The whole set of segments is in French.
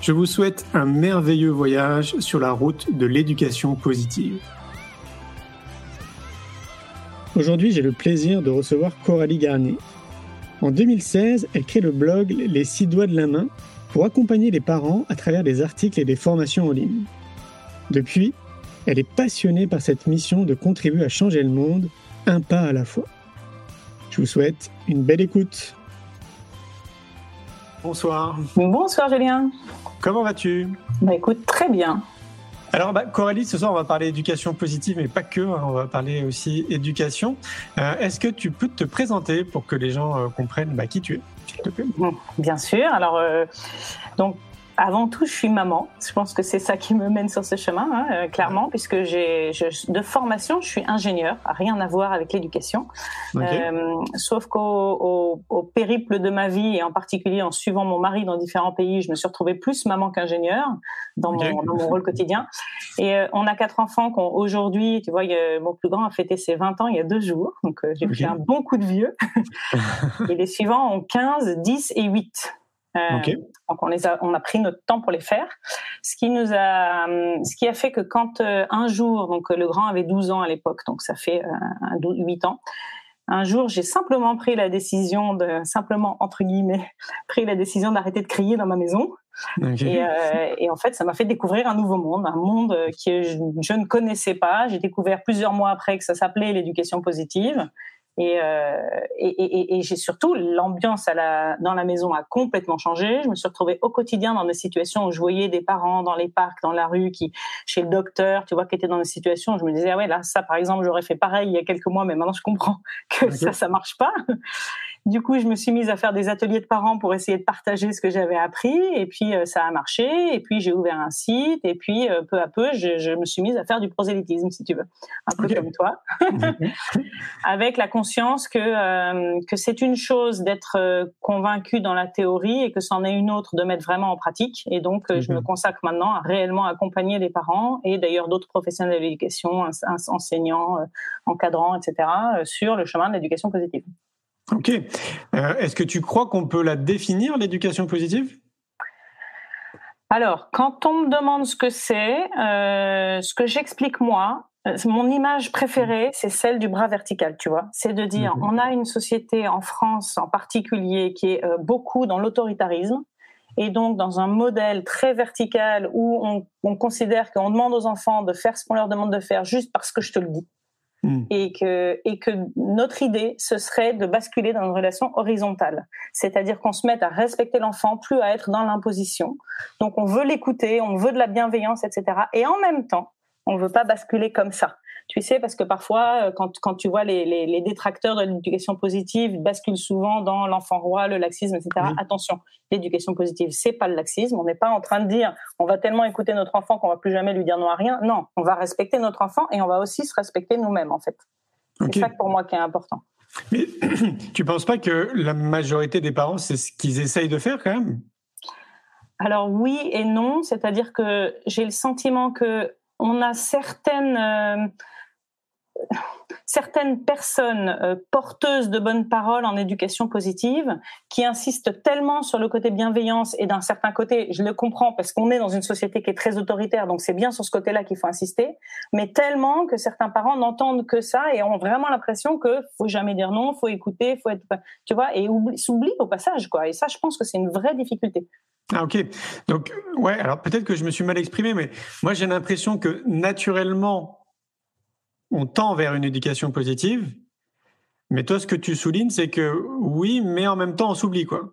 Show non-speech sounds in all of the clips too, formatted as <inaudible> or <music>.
Je vous souhaite un merveilleux voyage sur la route de l'éducation positive. Aujourd'hui, j'ai le plaisir de recevoir Coralie Garnier. En 2016, elle crée le blog Les six doigts de la main pour accompagner les parents à travers des articles et des formations en ligne. Depuis, elle est passionnée par cette mission de contribuer à changer le monde, un pas à la fois. Je vous souhaite une belle écoute. Bonsoir. Bonsoir Julien. Comment vas-tu? Bah écoute, très bien. Alors bah, Coralie, ce soir on va parler éducation positive, mais pas que, hein, on va parler aussi éducation. Euh, est-ce que tu peux te présenter pour que les gens euh, comprennent bah, qui tu es, s'il te plaît? Bien sûr. Alors, euh, donc avant tout, je suis maman. Je pense que c'est ça qui me mène sur ce chemin, hein, euh, clairement, puisque j'ai de formation, je suis ingénieur, rien à voir avec l'éducation. Euh, sauf qu'au au, périple de ma vie et en particulier en suivant mon mari dans différents pays, je me suis retrouvée plus maman qu'ingénieur dans, mon, dans mon rôle quotidien. Et euh, on a quatre enfants qui aujourd'hui, tu vois, mon plus grand a fêté ses 20 ans il y a deux jours, donc j'ai pris un bon coup de vieux. <laughs> et les suivants ont 15, 10 et 8. Euh, donc on les a, on a pris notre temps pour les faire. Ce qui nous a, hum, ce qui a fait que quand euh, un jour, donc le grand avait 12 ans à l'époque, donc ça fait euh, 8 ans. Un jour, j'ai simplement pris la décision de, simplement entre guillemets, <laughs> pris la décision d'arrêter de crier dans ma maison. Et, euh, et, en fait, ça m'a fait découvrir un nouveau monde, un monde que je, je ne connaissais pas. J'ai découvert plusieurs mois après que ça s'appelait l'éducation positive. Euh, et, et, et, j'ai surtout l'ambiance à la, dans la maison a complètement changé. Je me suis retrouvée au quotidien dans des situations où je voyais des parents dans les parcs, dans la rue, qui chez le docteur, tu vois, qui étaient dans des situations où je me disais ah ouais là ça par exemple j'aurais fait pareil il y a quelques mois, mais maintenant je comprends <laughs> que ça ça marche pas. Du coup, je me suis mise à faire des ateliers de parents pour essayer de partager ce que j'avais appris. Et puis, euh, ça a marché. Et puis, j'ai ouvert un site. Et puis, euh, peu à peu, je, je, me suis mise à faire du prosélytisme, si tu veux. Un peu comme toi. <laughs> Avec la conscience que, euh, que c'est une chose d'être convaincu dans la théorie et que c'en est une autre de mettre vraiment en pratique. Et donc, je me mhm. consacre maintenant à réellement accompagner les parents et d'ailleurs d'autres professionnels de l'éducation, enseignants, encadrants, etc., sur le chemin de l'éducation positive. Ok. Euh, est-ce que tu crois qu'on peut la définir, l'éducation positive? Alors, quand on me demande ce que c'est, euh, ce que j'explique moi, euh, mon image préférée, c'est celle du bras vertical, tu vois. C'est de dire, mhm. on a une société en France en particulier qui est beaucoup dans l'autoritarisme et donc dans un modèle très vertical où on, on considère qu'on demande aux enfants de faire ce qu'on leur demande de faire juste parce que je te le dis. Hmm. Et, que, et que notre idée, ce serait de basculer dans une relation horizontale. C'est-à-dire qu'on se mette à respecter l'enfant, plus à être dans l'imposition. Donc on veut l'écouter, on veut de la bienveillance, etc. Et en même temps, on ne veut pas basculer comme ça. Tu sais, parce que parfois, euh, quand, quand tu vois les, les, les détracteurs de l'éducation positive basculent souvent dans l'enfant roi, le laxisme, etc. Attention, l'éducation positive, c'est pas le laxisme. On n'est pas en train de dire on va tellement écouter notre enfant qu'on va plus jamais lui dire non à rien. Non, on va respecter notre enfant et on va aussi se respecter nous-mêmes, en fait. C'est ça pour moi qui est important. Mais <clears throat> tu penses pas que la majorité des parents, c'est ce qu'ils essayent de faire quand même? Alors oui et non, c'est-à-dire que j'ai le sentiment que on a certaines euh, certaines personnes euh, porteuses de bonnes paroles en éducation positive qui insistent tellement sur le côté bienveillance et d'un certain côté, je le comprends parce qu'on est dans une société qui est très autoritaire, donc c'est bien sur ce côté-là qu'il faut insister, mais tellement que certains parents n'entendent que ça et ont vraiment l'impression que faut jamais dire non, faut écouter, faut être, tu vois, et s'oublient au passage, quoi. Et ça, je pense que c'est une vraie difficulté. Ah ok. Donc ouais, alors peut-être que je me suis mal exprimé, mais moi j'ai l'impression que naturellement on tend vers une éducation positive, mais toi ce que tu soulignes c'est que oui, mais en même temps on s'oublie quoi.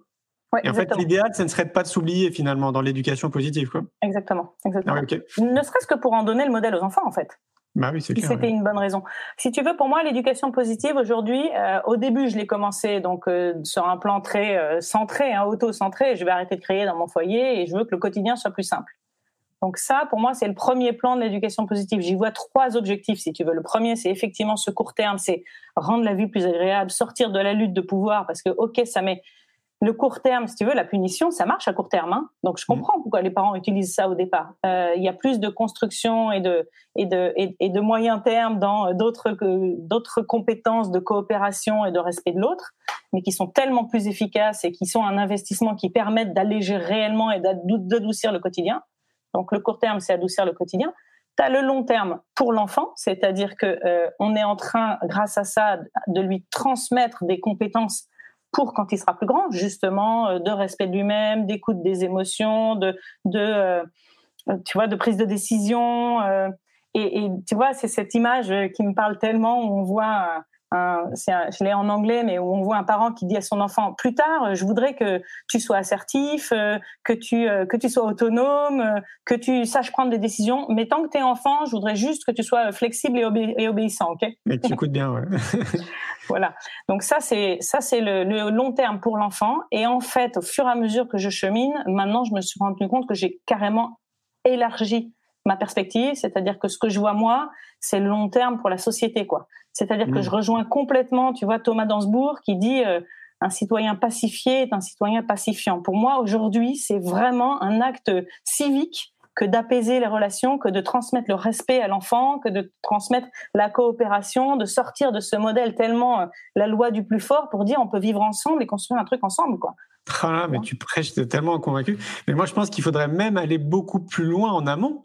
Ouais, Et en fait l'idéal, ce ne serait pas de s'oublier finalement dans l'éducation positive quoi. Exactement, exactement. Ah. Ne serait-ce que pour en donner le modèle aux enfants, en fait. Bah oui, c'était ouais. une bonne raison. Si tu veux, pour moi, l'éducation positive aujourd'hui, euh, au début, je l'ai commencé donc euh, sur un plan très euh, centré, hein, auto-centré. Je vais arrêter de créer dans mon foyer et je veux que le quotidien soit plus simple. Donc ça, pour moi, c'est le premier plan de l'éducation positive. J'y vois trois objectifs, si tu veux. Le premier, c'est effectivement ce court terme, c'est rendre la vie plus agréable, sortir de la lutte de pouvoir, parce que ok, ça met le court terme, si tu veux, la punition, ça marche à court terme. Hein. Donc je comprends pourquoi les parents utilisent ça au départ. Euh, Il y a plus de construction et de et de et, et de moyen terme dans d'autres compétences de coopération et de respect de l'autre, mais qui sont tellement plus efficaces et qui sont un investissement qui permettent d'alléger réellement et d'adou- d'adoucir le quotidien. Donc le court terme, c'est adoucir le quotidien. Tu as le long terme pour l'enfant, c'est-à-dire que euh, on est en train, grâce à ça, de lui transmettre des compétences pour quand il sera plus grand, justement, euh, de respect de lui-même, d'écoute des émotions, de, de euh, tu vois, de prise de décision. et, et tu vois, c'est cette image qui me parle tellement où on voit, un, un- je l'ai en anglais, mais où on voit un parent qui dit à son enfant plus tard, euh, je voudrais que tu sois assertif, euh, que tu euh, que tu sois autonome, que tu saches prendre des décisions. Mais tant que tu es enfant, je voudrais juste que tu sois flexible et, obé- et obéissant, ok? Mais tu écoutes bien, ouais. <laughs> <laughs> voilà. Donc ça c'est ça c'est le, le long terme pour l'enfant. Et en fait, au fur et à mesure que je chemine, maintenant je me suis rendu compte que j'ai carrément élargi ma perspective, c'est-à-dire que ce que je vois moi, c'est le long terme pour la société, quoi. C'est-à-dire que Mm. je rejoins complètement, tu vois, Thomas Dansbourg qui dit euh, un citoyen pacifié est un citoyen pacifiant. Pour moi, aujourd'hui, c'est vraiment un acte civique que d'apaiser les relations, que de transmettre le respect à l'enfant, que de transmettre la coopération, de sortir de ce modèle tellement euh, la loi du plus fort pour dire on peut vivre ensemble et construire un truc ensemble, quoi. Ah là, mais tu prêches, tellement convaincu. Mais moi, je pense qu'il faudrait même aller beaucoup plus loin en amont.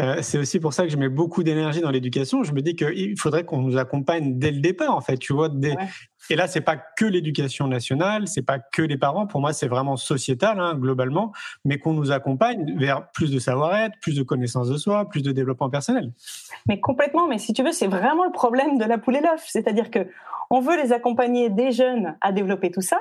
Euh, c'est aussi pour ça que je mets beaucoup d'énergie dans l'éducation. Je me dis qu'il faudrait qu'on nous accompagne dès le départ, en fait. Tu vois, dès... Ouais. Et là, c'est pas que l'éducation nationale, c'est pas que les parents. Pour moi, c'est vraiment sociétal, hein, globalement, mais qu'on nous accompagne vers plus de savoir-être, plus de connaissance de soi, plus de développement personnel. Mais complètement, mais si tu veux, c'est vraiment le problème de la poule et l'œuf. C'est-à-dire que on veut les accompagner des jeunes à développer tout ça.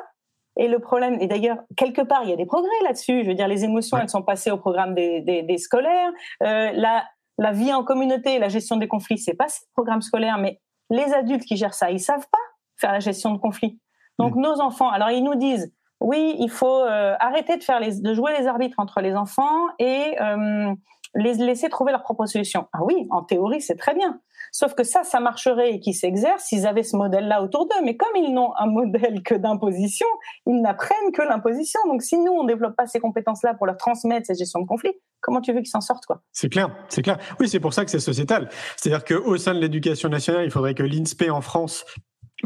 Et le problème, et d'ailleurs, quelque part, il y a des progrès là-dessus. Je veux dire, les émotions, Ouais. elles sont passées au programme des, des, des scolaires. Euh, la, la vie en communauté, la gestion des conflits, c'est passé au programme scolaire. Mais les adultes qui gèrent ça, ils savent pas faire la gestion de conflits. Donc nos enfants, alors ils nous disent, oui, il faut euh, arrêter de faire les, de jouer les arbitres entre les enfants et euh, les laisser trouver leur propre solution. Ah oui, en théorie, c'est très bien. Sauf que ça, ça marcherait et qu'ils s'exercent s'ils avaient ce modèle-là autour d'eux. Mais comme ils n'ont un modèle que d'imposition, ils n'apprennent que l'imposition. Donc si nous, on développe pas ces compétences-là pour leur transmettre cette gestion de conflit, comment tu veux qu'ils s'en sortent, quoi? C'est clair, c'est clair. Oui, c'est pour ça que c'est sociétal. C'est-à-dire qu'au sein de l'éducation nationale, il faudrait que l'INSPE en France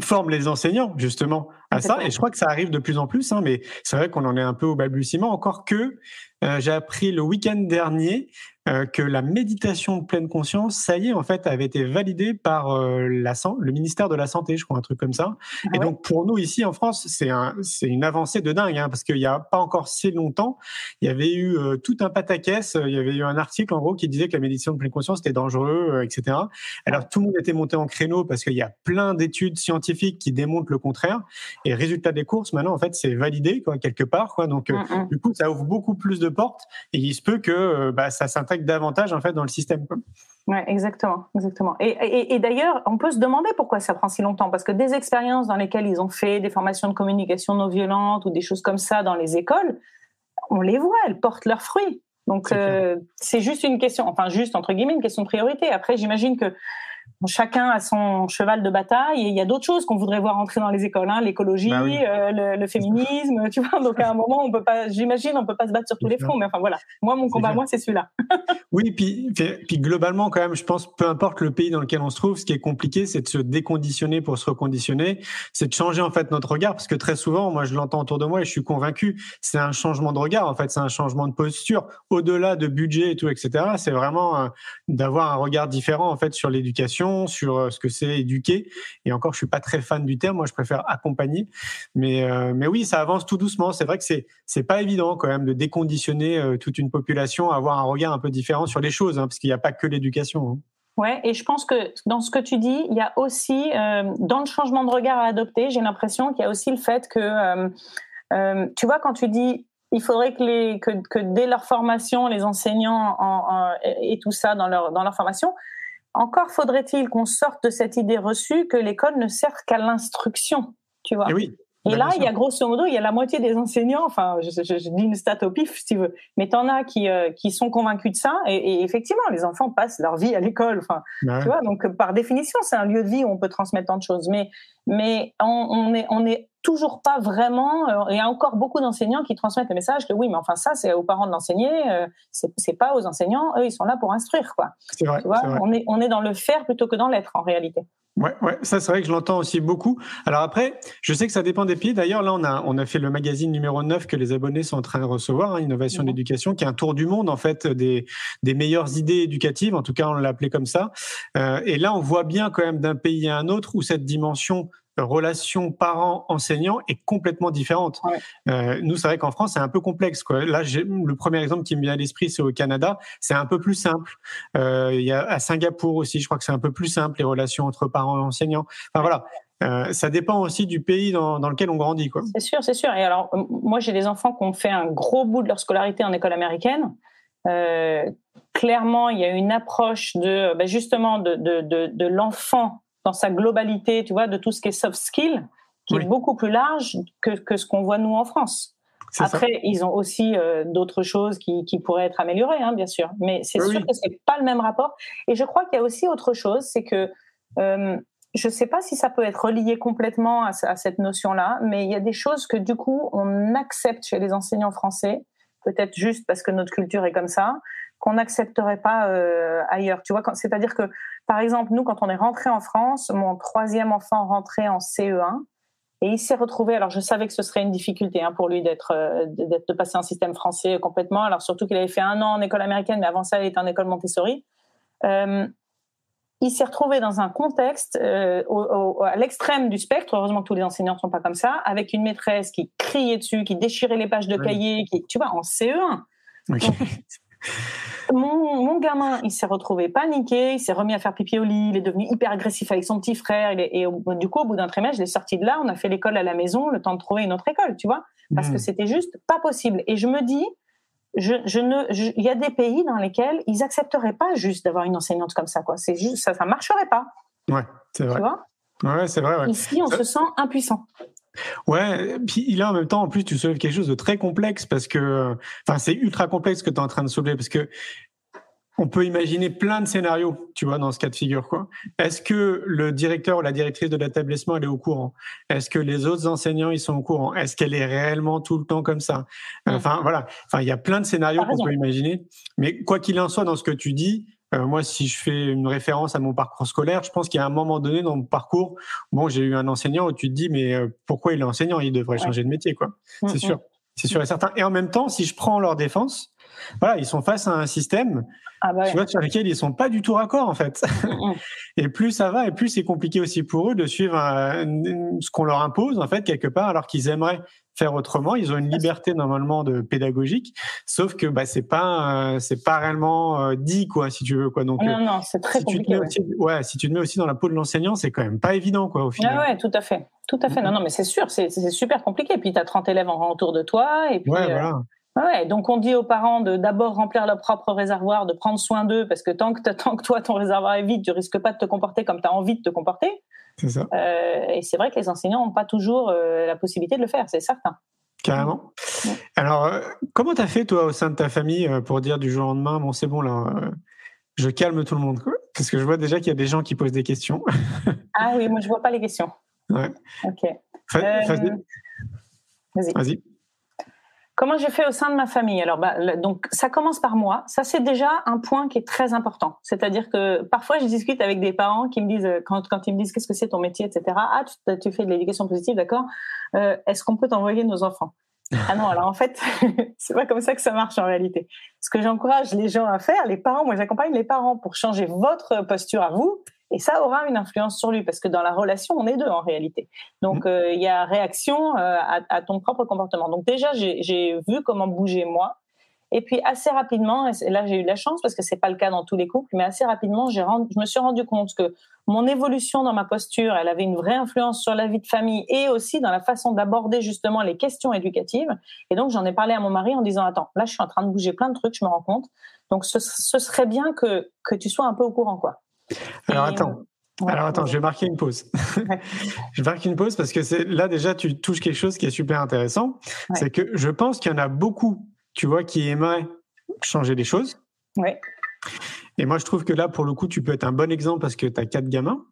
forme les enseignants justement à ça. Et je crois que ça arrive de plus en plus, hein, mais c'est vrai qu'on en est un peu au balbutiement. Encore que euh, j'ai appris le week-end dernier euh, que la méditation de pleine conscience, ça y est, en fait, avait été validée par euh, la, le ministère de la Santé, je crois, un truc comme ça. Ah et ouais donc pour nous ici en France, c'est un, c'est une avancée de dingue, hein, parce qu'il n'y a pas encore si longtemps, il y avait eu euh, tout un pataquès. euh, Il y avait eu un article en gros qui disait que la méditation de pleine conscience était dangereux, euh, etc. Alors tout le monde était monté en créneau parce qu'il y a plein d'études scientifiques qui démontrent le contraire. Et résultat des courses, maintenant en fait, c'est validé quoi quelque part, quoi. Donc euh, Mm, mm. du coup, ça ouvre beaucoup plus de portes et il se peut que euh, bah, ça s'intègre davantage en fait dans le système. Quoi. Ouais, exactement, exactement. Et, et, et d'ailleurs, on peut se demander pourquoi ça prend si longtemps, parce que des expériences dans lesquelles ils ont fait des formations de communication non violente ou des choses comme ça dans les écoles, on les voit, elles portent leurs fruits. Donc C'est euh, c'est juste une question, enfin juste entre guillemets une question de priorité. Après, j'imagine que chacun a son cheval de bataille et il y a d'autres choses qu'on voudrait voir entrer dans les écoles, hein, l'écologie, Bah oui. euh, le, le féminisme, tu vois. Donc à un moment, on peut pas, j'imagine, on peut pas se battre sur tous les fronts. Mais enfin voilà, moi mon combat, moi c'est celui-là. <laughs> Oui, puis, puis puis globalement, quand même, je pense, peu importe le pays dans lequel on se trouve, ce qui est compliqué, c'est de se déconditionner pour se reconditionner, c'est de changer en fait notre regard, parce que très souvent, moi, je l'entends autour de moi et je suis convaincu, c'est un changement de regard, en fait, c'est un changement de posture, au-delà de budget et tout, etc. C'est vraiment euh, d'avoir un regard différent en fait sur l'éducation sur ce que c'est éduquer. Et encore, je suis pas très fan du terme. Moi, je préfère accompagner. Mais, mais oui, ça avance tout doucement. C'est vrai que c'est c'est pas évident quand même de déconditionner toute une population à avoir un regard un peu différent sur les choses, hein, parce qu'il n'y a pas que l'éducation. Hein. Ouais, et je pense que dans ce que tu dis, il y a aussi, euh, dans le changement de regard à adopter, j'ai l'impression qu'il y a aussi le fait que, euh, euh, tu vois, quand tu dis, il faudrait que, les, que dès leur formation, les enseignants en, et tout ça dans leur, dans leur formation, encore faudrait-il qu'on sorte de cette idée reçue que l'école ne sert qu'à l'instruction, tu vois. Et oui. Et là, il y a grosso modo, il y a la moitié des enseignants, enfin, je, dis une stat au pif, si tu veux, mais t'en as qui, euh, qui sont convaincus de ça. Et, effectivement, les enfants passent leur vie à l'école. Enfin, tu vois, donc par définition, c'est un lieu de vie où on peut transmettre tant de choses. Mais, mais on, est, on est toujours pas vraiment. Il y a encore beaucoup d'enseignants qui transmettent le message que oui, mais enfin ça, c'est aux parents de l'enseigner. Euh, c'est pas aux enseignants. Eux, ils sont là pour instruire, quoi. C'est vrai, on est on est dans le faire plutôt que dans l'être en réalité. Ouais, ouais, ça c'est vrai que je l'entends aussi beaucoup. Alors après, je sais que ça dépend des pays. D'ailleurs, là, on a, on a fait le magazine numéro 9 que les abonnés sont en train de recevoir, hein, Innovation d'éducation, qui est un tour du monde, en fait, des, des meilleures idées éducatives. En tout cas, on l'a appelé comme ça. Euh, et là, on voit bien quand même d'un pays à un autre où cette dimension relation parents-enseignants est complètement différente. Euh, nous, c'est vrai qu'en France, c'est un peu complexe. Quoi. Là, le premier exemple qui me vient à l'esprit, c'est au Canada. C'est un peu plus simple. Euh, il y a à Singapour aussi, je crois que c'est un peu plus simple les relations entre parents et enseignants. Enfin voilà. Euh, ça dépend aussi du pays dans, dans lequel on grandit. C'est sûr, c'est sûr. Et alors, moi, j'ai des enfants qui ont fait un gros bout de leur scolarité en école américaine. Clairement, il y a une approche de, ben justement, de, de, de, de l'enfant dans sa globalité, tu vois, de tout ce qui est soft skill, qui est beaucoup plus large que, que ce qu'on voit nous en France. Après, ils ont aussi euh, d'autres choses qui, qui, pourraient être améliorées, hein, bien sûr. Mais c'est sûr que c'est pas le même rapport. Et je crois qu'il y a aussi autre chose, c'est que euh, je sais pas si ça peut être relié complètement à, à cette notion-là, mais il y a des choses que du coup on accepte chez les enseignants français, peut-être juste parce que notre culture est comme ça, qu'on n'accepterait pas euh, ailleurs. Tu vois, c'est-à-dire que, par exemple, nous, quand on est rentré en France, mon troisième enfant rentrait en CE1 et il s'est retrouvé. Alors, je savais que ce serait une difficulté hein, pour lui d'être, euh, d'être de passer un système français complètement. Alors surtout qu'il avait fait un an en école américaine, mais avant ça, il était en école Montessori. Euh, il s'est retrouvé dans un contexte euh, au, à l'extrême du spectre. Heureusement que tous les enseignants ne sont pas comme ça, avec une maîtresse qui criait dessus, qui déchirait les pages de cahiers, qui, tu vois, en CE1. Mon, mon, gamin, il s'est retrouvé paniqué, il s'est remis à faire pipi au lit, il est devenu hyper agressif avec son petit frère. et du coup, au bout d'un trimestre, je l'ai sorti de là, on a fait l'école à la maison, le temps de trouver une autre école, tu vois, parce que mmh. c'était juste pas possible. Et je me dis, je, je ne, il y a des pays dans lesquels ils accepteraient pas juste d'avoir une enseignante comme ça, quoi. C'est juste, ça, ça marcherait pas. Ouais, c'est vrai. Tu vois? Ouais, c'est vrai. Ouais. Ici, on se sent impuissant. Ouais, puis là en même temps, en plus, tu soulèves quelque chose de très complexe parce que, enfin, c'est ultra complexe que tu es en train de soulever parce que on peut imaginer plein de scénarios, tu vois, dans ce cas de figure, quoi. Est-ce que le directeur ou la directrice de l'établissement, elle est au courant? Est-ce que les autres enseignants, ils sont au courant? Est-ce qu'elle est réellement tout le temps comme ça? Enfin, voilà. Enfin, il y a plein de scénarios qu'on peut imaginer. Mais quoi qu'il en soit, dans ce que tu dis, euh, moi, si je fais une référence à mon parcours scolaire, je pense qu'il y a un moment donné dans mon parcours, bon, j'ai eu un enseignant où tu te dis, mais euh, pourquoi il est enseignant? Il devrait changer de métier, quoi. Mm, c'est mm. sûr. C'est sûr et certain. Et en même temps, si je prends leur défense, voilà, ils sont face à un système ah bah tu vois, sur lequel ils sont pas du tout raccord en fait. Mm, mm. <laughs> et plus ça va, et plus c'est compliqué aussi pour eux de suivre ce qu'on leur impose en fait quelque part, alors qu'ils aimeraient faire autrement. Ils ont une liberté normalement de pédagogique, sauf que bah c'est pas euh, c'est pas réellement euh, dit quoi, si tu veux quoi. Donc non, non, c'est très si compliqué. Tu aussi, ouais. si tu te mets aussi dans la peau de l'enseignant, c'est quand même pas évident quoi au final. Ah ouais, tout à fait, tout à fait. Non, non, mais c'est sûr, c'est super compliqué. Puis tu as 30 élèves en autour de toi, et puis. Ouais, euh, voilà. Ouais, donc on dit aux parents de d'abord remplir leur propre réservoir, de prendre soin d'eux, parce que tant que, tant que toi, ton réservoir est vide, tu risques pas de te comporter comme tu as envie de te comporter. C'est ça. Euh, et c'est vrai que les enseignants n'ont pas toujours euh, la possibilité de le faire, c'est certain. Carrément. Alors, euh, comment tu as fait, toi, au sein de ta famille, pour dire du jour au lendemain, bon, c'est bon, là, je calme tout le monde Parce que je vois déjà qu'il y a des gens qui posent des questions. <laughs> ah oui, moi, je vois pas les questions. Ouais. Ok. Vas-y. Vas-y. Comment j'ai fait au sein de ma famille? Alors, bah, donc, ça commence par moi. Ça, c'est déjà un point qui est très important. C'est-à-dire que parfois, je discute avec des parents qui me disent, quand, quand ils me disent qu'est-ce que c'est ton métier, etc. Ah, tu, tu fais de l'éducation positive, d'accord euh, Est-ce qu'on peut t'envoyer nos enfants? Ah non, alors en fait, <laughs> c'est pas comme ça que ça marche en réalité. Ce que j'encourage les gens à faire, les parents, moi j'accompagne les parents pour changer votre posture à vous Et ça aura une influence sur lui, parce que dans la relation, on est deux en réalité. Donc, mmh. euh, il y a réaction euh, à, à, ton propre comportement. Donc déjà, j'ai vu comment bouger moi. Et puis assez rapidement, et là j'ai eu de la chance parce que c'est pas le cas dans tous les couples, mais assez rapidement, j'ai je me suis rendu compte que mon évolution dans ma posture, elle avait une vraie influence sur la vie de famille et aussi dans la façon d'aborder justement les questions éducatives. Et donc j'en ai parlé à mon mari en disant attends, là je suis en train de bouger plein de trucs, je me rends compte. Donc ce, ce serait bien que que tu sois un peu au courant quoi. Alors attends. Alors attends, je vais marquer une pause. <laughs> je vais marquer une pause parce que c'est là déjà tu touches quelque chose qui est super intéressant. C'est que je pense qu'il y en a beaucoup tu vois, qui aimerait changer les choses. Oui. Et moi, je trouve que là, pour le coup, tu peux être un bon exemple parce que tu as quatre gamins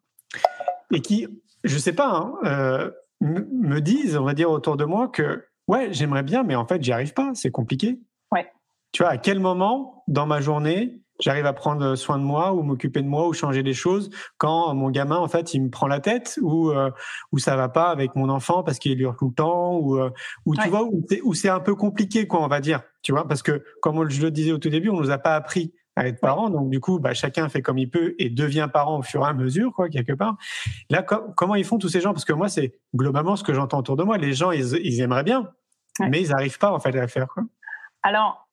et qui, je sais pas, hein, euh, me disent, on va dire autour de moi que ouais, j'aimerais bien, mais en fait, j'y arrive pas, c'est compliqué. Ouais. Tu vois, à quel moment dans ma journée j'arrive à prendre soin de moi ou m'occuper de moi ou changer des choses quand mon gamin en fait il me prend la tête ou euh, ou ça va pas avec mon enfant parce qu'il hurle tout le temps ou euh, ou tu vois où c'est un peu compliqué quoi on va dire tu vois parce que comme je le disais au tout début on nous a pas appris à être parents donc du coup bah, chacun fait comme il peut et devient parent au fur et à mesure quoi quelque part. Là comment ils font tous ces gens? Parce que moi c'est globalement ce que j'entends autour de moi. Les gens ils, ils aimeraient bien mais ils n'arrivent pas en fait à le faire quoi. Alors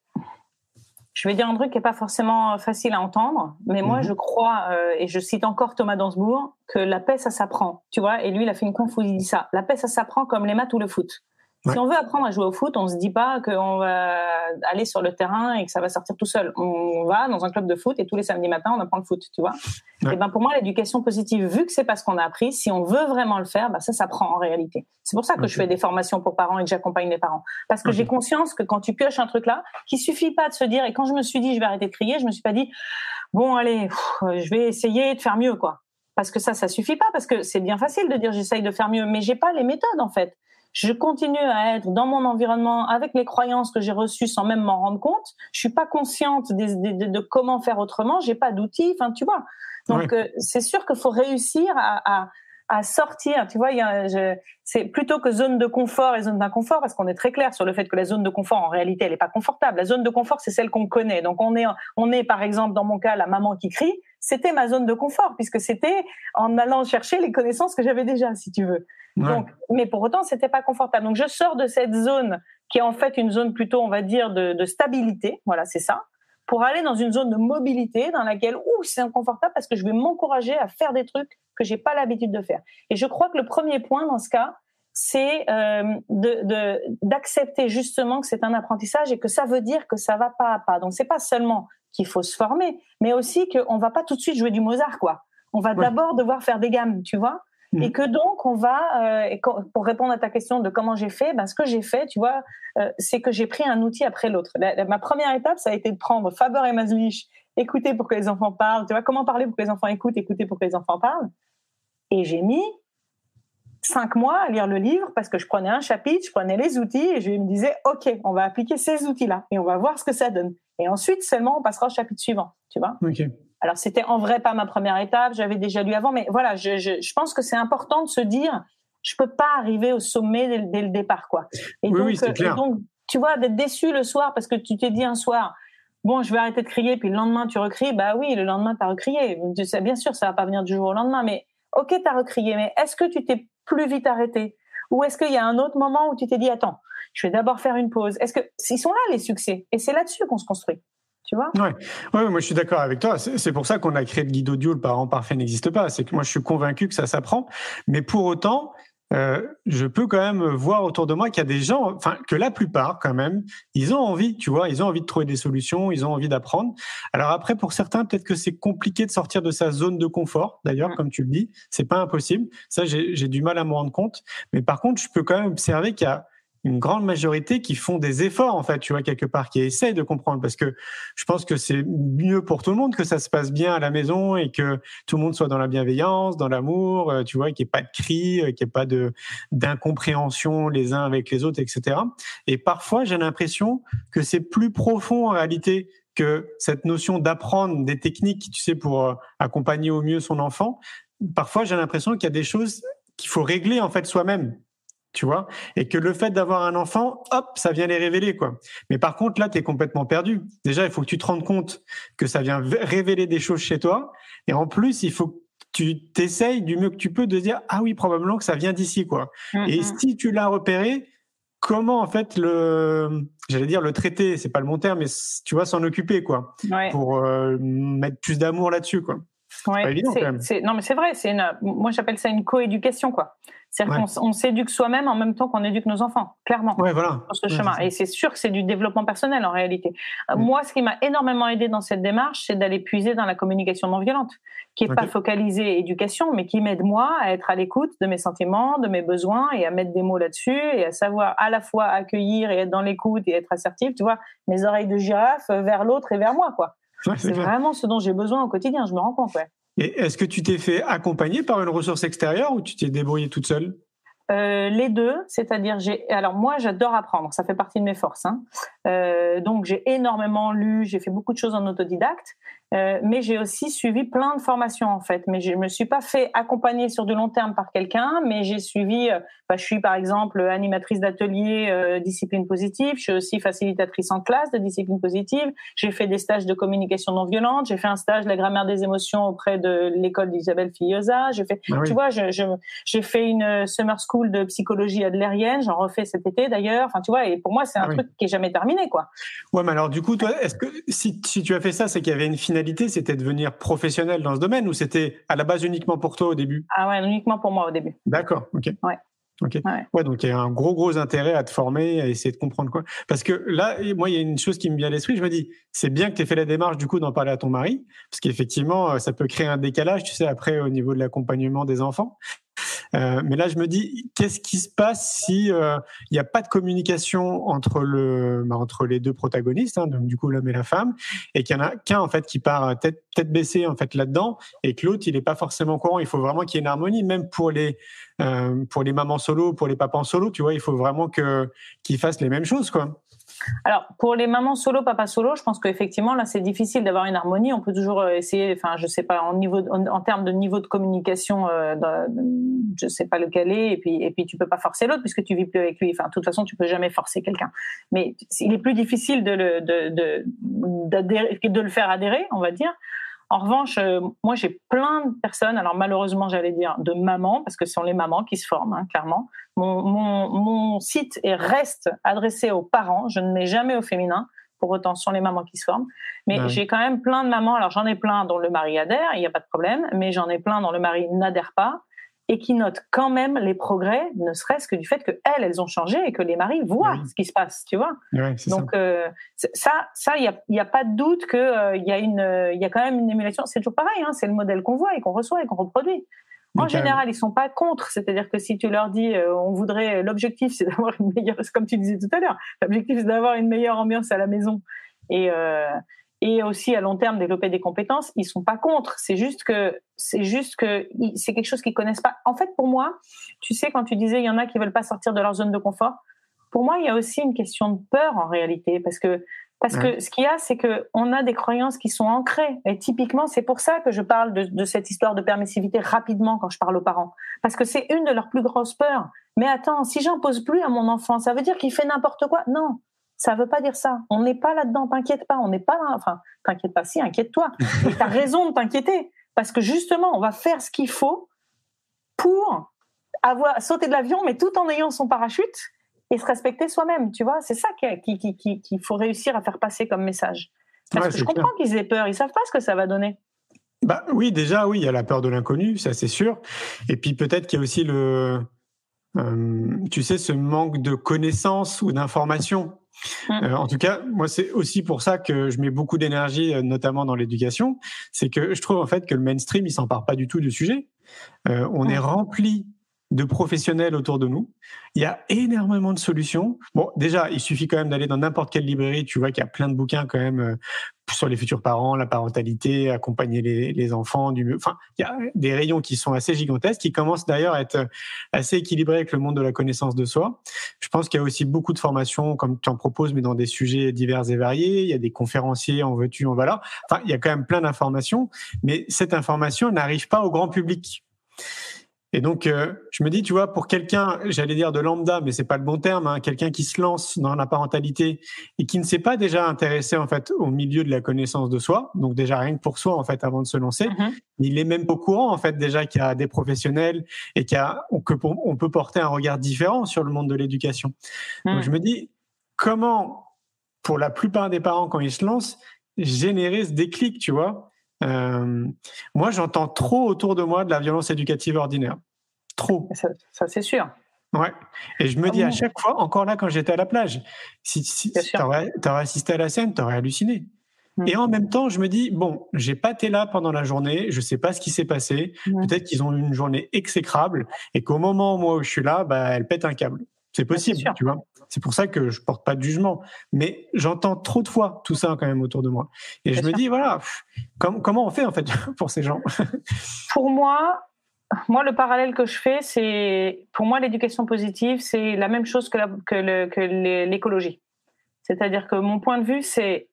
je vais dire un truc qui est pas forcément facile à entendre, mais moi mhm. je crois, euh, et je cite encore Thomas Dansbourg, que la paix ça s'apprend, tu vois. Et lui il a fait une confusion, il dit ça. La paix ça s'apprend comme les maths ou le foot. Si on veut apprendre à jouer au foot, on se dit pas qu'on va aller sur le terrain et que ça va sortir tout seul. On va dans un club de foot et tous les samedis matins, on apprend le foot, tu vois. Et ben pour moi, l'éducation positive, vu que c'est pas ce qu'on a appris, si on veut vraiment le faire, ben ça, ça prend en réalité. C'est pour ça que je fais des formations pour parents et que j'accompagne les parents, parce que j'ai conscience que quand tu pioches un truc là, qu'il suffit pas de se dire. Et quand je me suis dit, je vais arrêter de crier, je me suis pas dit, bon allez, je vais essayer de faire mieux, quoi parce que ça, ça suffit pas, parce que c'est bien facile de dire j'essaye de faire mieux, mais j'ai pas les méthodes en fait je continue à être dans mon environnement avec les croyances que j'ai reçues sans même m'en rendre compte. Je suis pas consciente de, de, comment faire autrement. J'ai pas d'outils. Enfin, tu vois. Donc, euh, c'est sûr qu'il faut réussir à, à, à, sortir. Tu vois, c'est plutôt que zone de confort et zone d'inconfort, parce qu'on est très clair sur le fait que la zone de confort, en réalité, elle est pas confortable. La zone de confort, c'est celle qu'on connaît. Donc, on est, on est, par exemple, dans mon cas, la maman qui crie. C'était ma zone de confort, puisque c'était en allant chercher les connaissances que j'avais déjà, si tu veux. Donc, mais pour autant, c'était pas confortable. Donc, je sors de cette zone qui est en fait une zone plutôt, on va dire, de, de stabilité. Voilà, c'est ça. Pour aller dans une zone de mobilité dans laquelle, ouh, c'est inconfortable parce que je vais m'encourager à faire des trucs que j'ai pas l'habitude de faire. Et je crois que le premier point dans ce cas, c'est euh, de d'accepter justement que c'est un apprentissage et que ça veut dire que ça va pas à pas. Donc c'est pas seulement qu'il faut se former, mais aussi qu'on va pas tout de suite jouer du Mozart quoi. On va d'abord devoir faire des gammes, tu vois. Et mm. que donc, on va, euh, pour répondre à ta question de comment j'ai fait, ben, ce que j'ai fait, tu vois, euh, c'est que j'ai pris un outil après l'autre. Ma première étape, ça a été de prendre Faber et Maslich, écouter pour que les enfants parlent, tu vois, comment parler pour que les enfants écoutent, écouter pour que les enfants parlent. Et j'ai mis cinq mois à lire le livre parce que je prenais un chapitre, je prenais les outils et je me disais, OK, on va appliquer ces outils-là et on va voir ce que ça donne. Et ensuite, seulement, on passera au chapitre suivant, tu vois. Alors c'était en vrai pas ma première étape, j'avais déjà lu avant, mais voilà, je, je, je, pense que c'est important de se dire, je peux pas arriver au sommet dès, le départ, quoi. Et, oui, donc, oui, euh, clair. donc, tu vois, d'être déçu le soir parce que tu t'es dit un soir, bon, je vais arrêter de crier, puis le lendemain tu recries, bah oui, le lendemain tu as recrié. Bien sûr, ça va pas venir du jour au lendemain, mais ok, tu as recrié, mais est-ce que tu t'es plus vite arrêté? Ou est-ce qu'il y a un autre moment où tu t'es dit, attends, je vais d'abord faire une pause Est-ce que ils sont là les succès? Et c'est là-dessus qu'on se construit. Tu vois? Ouais. ouais, moi je suis d'accord avec toi. C'est pour ça qu'on a créé le guide audio, le parent parfait n'existe pas. C'est que moi je suis convaincu que ça s'apprend. Mais pour autant, euh, je peux quand même voir autour de moi qu'il y a des gens, enfin que la plupart quand même, ils ont envie, tu vois, ils ont envie de trouver des solutions, ils ont envie d'apprendre. Alors après, pour certains, peut-être que c'est compliqué de sortir de sa zone de confort. D'ailleurs, comme tu le dis, c'est pas impossible. Ça, j'ai du mal à me rendre compte. Mais par contre, je peux quand même observer qu'il y a une grande majorité qui font des efforts en fait, tu vois quelque part, qui essayent de comprendre parce que je pense que c'est mieux pour tout le monde que ça se passe bien à la maison et que tout le monde soit dans la bienveillance, dans l'amour, euh, tu vois, qu'il n'y ait pas de cris, euh, qu'il n'y ait pas d'incompréhension les uns avec les autres, etc. Et parfois, j'ai l'impression que c'est plus profond en réalité que cette notion d'apprendre des techniques, tu sais, pour euh, accompagner au mieux son enfant. Parfois, j'ai l'impression qu'il y a des choses qu'il faut régler en fait soi-même tu vois et que le fait d'avoir un enfant hop ça vient les révéler quoi mais par contre là tu es complètement perdu déjà il faut que tu te rendes compte que ça vient révéler des choses chez toi et en plus il faut tu t'essayes du mieux que tu peux de dire ah oui probablement que ça vient d'ici quoi. Mm, Et mm. si tu l'as repéré, comment en fait le, j'allais dire le traiter, c'est pas le bon terme, mais tu vois s'en occuper quoi, Ouais. pour euh, mettre plus d'amour là-dessus quoi. Ouais, pas évident, c'est- quand même. c'est- non, mais c'est vrai. C'est une, moi, j'appelle ça une coéducation, quoi. C'est-à-dire Ouais. qu'on s'éduque soi-même en même temps qu'on éduque nos enfants, clairement. Ouais voilà. sur ce Ouais, chemin. Et c'est sûr que c'est du développement personnel en réalité. Euh, Mm. Moi, ce qui m'a énormément aidé dans cette démarche, c'est d'aller puiser dans la communication non violente, qui est Ok. pas focalisée éducation, mais qui m'aide moi à être à l'écoute de mes sentiments, de mes besoins et à mettre des mots là-dessus et à savoir à la fois accueillir et être dans l'écoute et être assertif. Tu vois, mes oreilles de girafe euh, vers l'autre et vers moi, quoi. C'est vraiment ce dont j'ai besoin au quotidien. Je me rends compte, ouais. Et est-ce que tu t'es fait accompagner par une ressource extérieure ou tu t'es débrouillé toute seule? Euh, les deux, c'est-à-dire j'ai. Alors moi, j'adore apprendre, ça fait partie de mes forces. Hein. Euh, donc j'ai énormément lu, j'ai fait beaucoup de choses en autodidacte, euh, mais j'ai aussi suivi plein de formations en fait. Mais je me suis pas fait accompagner sur du long terme par quelqu'un, mais j'ai suivi. Bah, je suis par exemple animatrice d'atelier euh, discipline positive. Je suis aussi facilitatrice en classe de discipline positive. J'ai fait des stages de communication non violente. J'ai fait un stage de la grammaire des émotions auprès de l'école d'Isabelle Fillosa. J'ai fait Ah oui. tu vois, je, je, j'ai fait une euh, summer school de psychologie adlérienne, j'en refais cet été d'ailleurs. Enfin, tu vois, et pour moi, c'est un Ah oui. truc qui est jamais terminé, quoi. Ouais, mais alors du coup, toi, est-ce que si, si tu as fait ça, c'est qu'il y avait une finalité, c'était de devenir professionnel dans ce domaine ou c'était à la base uniquement pour toi au début? Ah ouais, uniquement pour moi au début. D'accord, ok. Ouais. Ok. Ouais. Ouais, donc il y a un gros gros intérêt à te former, à essayer de comprendre quoi. Parce que là, moi, il y a une chose qui me vient à l'esprit. Je me dis, c'est bien que tu aies fait la démarche du coup d'en parler à ton mari, parce qu'effectivement, euh, ça peut créer un décalage, tu sais, après au niveau de l'accompagnement des enfants. Euh, mais là, je me dis, qu'est-ce qui se passe si euh, il n'y a pas de communication entre le, bah, entre les deux protagonistes, hein, donc du coup l'homme et la femme, et qu'il y en a qu'un en fait qui part tête tête baissée en fait là-dedans, et que l'autre il n'est pas forcément courant. Il faut vraiment qu'il y ait une harmonie, même pour les euh, pour les mamans solo, pour les papas en solo, tu vois, il faut vraiment que qu'ils fassent les mêmes choses, quoi. Alors, pour les mamans solo, papa solo, je pense qu'effectivement, là, c'est difficile d'avoir une harmonie. On peut toujours euh, essayer, enfin, je sais pas, en niveau, en, termes de niveau de communication, euh, je sais pas lequel est, et puis, et puis tu peux pas forcer l'autre puisque tu vis plus avec lui. Enfin, de toute façon, tu peux jamais forcer quelqu'un. Mais il est plus difficile de le, de, de, de le faire adhérer, on va dire. En revanche, euh, moi, j'ai plein de personnes, alors malheureusement, j'allais dire de mamans, parce que ce sont les mamans qui se forment, hein, clairement. Mon, mon, mon site est, reste adressé aux parents, je ne mets jamais au féminin, pour autant, ce sont les mamans qui se forment. Mais Ouais. j'ai quand même plein de mamans, alors j'en ai plein dont le mari adhère, il n'y a pas de problème, mais j'en ai plein dont le mari n'adhère pas et qui notent quand même les progrès, ne serait-ce que du fait que elles, elles ont changé et que les maris voient Oui. ce qui se passe, tu vois. Ça. Donc euh, ça, ça, il y a, y a pas de doute que euh, il y a une, euh, y a quand même une émulation. C'est toujours pareil, hein, c'est le modèle qu'on voit et qu'on reçoit et qu'on reproduit. En général, ils sont pas contre. C'est-à-dire que si tu leur dis, euh, on voudrait, l'objectif, c'est d'avoir une meilleure, <laughs> comme tu disais tout à l'heure, l'objectif c'est d'avoir une meilleure ambiance à la maison et euh, et aussi à long terme développer des compétences, ils sont pas contre. C'est juste que c'est juste que c'est quelque chose qu'ils connaissent pas. En fait, pour moi, tu sais, quand tu disais il y en a qui veulent pas sortir de leur zone de confort, pour moi, il y a aussi une question de peur en réalité, parce que parce que ce qu'il y a, c'est que on a des croyances qui sont ancrées. Et typiquement, c'est pour ça que je parle de, de cette histoire de permissivité rapidement quand je parle aux parents, parce que c'est une de leurs plus grosses peurs. Mais attends, si j'impose plus à mon enfant, ça veut dire qu'il fait n'importe quoi? Non, ça veut pas dire ça. On n'est pas là-dedans. T'inquiète pas. On n'est pas là. Enfin, t'inquiète pas. Si, inquiète-toi. <laughs> Et t'as raison de t'inquiéter, parce que justement, on va faire ce qu'il faut pour avoir sauter de l'avion, mais tout en ayant son parachute et se respecter soi-même. Tu vois, c'est ça qu'il qui, qui, qui, faut réussir à faire passer comme message. Parce Ouais, que je comprends qu'ils aient peur. Ils savent pas ce que ça va donner. Bah oui, déjà oui, il y a la peur de l'inconnu, ça c'est sûr. Et puis peut-être qu'il y a aussi le, euh, tu sais, ce manque de connaissances ou d'informations. Mm. Euh, en tout cas, moi c'est aussi pour ça que je mets beaucoup d'énergie, euh, notamment dans l'éducation. C'est que je trouve en fait que le mainstream il s'empare pas du tout du sujet. Euh, on Mm. est rempli de professionnels autour de nous. Il y a énormément de solutions. Bon, déjà, il suffit quand même d'aller dans n'importe quelle librairie. Tu vois qu'il y a plein de bouquins quand même euh, sur les futurs parents, la parentalité, accompagner les, enfants. Du mieux. Enfin, il y a des rayons qui sont assez gigantesques, qui commencent d'ailleurs à être assez équilibrés avec le monde de la connaissance de soi. Je pense qu'il y a aussi beaucoup de formations, comme tu en proposes, mais dans des sujets divers et variés. Il y a des conférenciers, en veux-tu, en voilà. Enfin, il y a quand même plein d'informations, mais cette information n'arrive pas au grand public. Et donc, euh, je me dis, tu vois, pour quelqu'un, j'allais dire de lambda, mais c'est pas le bon terme, hein, quelqu'un qui se lance dans la parentalité et qui ne s'est pas déjà intéressé en fait au milieu de la connaissance de soi, donc déjà rien que pour soi en fait avant de se lancer, Mhm. il est même pas au courant en fait déjà qu'il y a des professionnels et qu'il y a on, que pour- on peut porter un regard différent sur le monde de l'éducation. Mhm. Donc je me dis comment, pour la plupart des parents quand ils se lancent, générer ce déclic, tu vois? Euh, moi, j'entends trop autour de moi de la violence éducative ordinaire. Trop. Ça, ça, c'est sûr. Ouais. Et je me Ah dis à bon chaque fois, encore là, quand j'étais à la plage, si, si, t'aurais, t'aurais assisté à la scène, t'aurais halluciné. Mm. Et en même temps, je me dis, bon, j'ai pas été là pendant la journée, je sais pas ce qui s'est passé. Peut-être qu'ils ont eu une journée exécrable et qu'au moment moi où je suis là, bah, elle pète un câble. C'est possible, tu vois. C'est pour ça que je porte pas de jugement. Mais j'entends trop de fois tout ça quand même autour de moi. Et Bien je me dis, voilà, pff, com- comment on fait en fait <laughs> pour ces gens? Pour moi, moi, le parallèle que je fais, c'est pour moi l'éducation positive, c'est la même chose que, l'écologie. C'est-à-dire que mon point de vue, c'est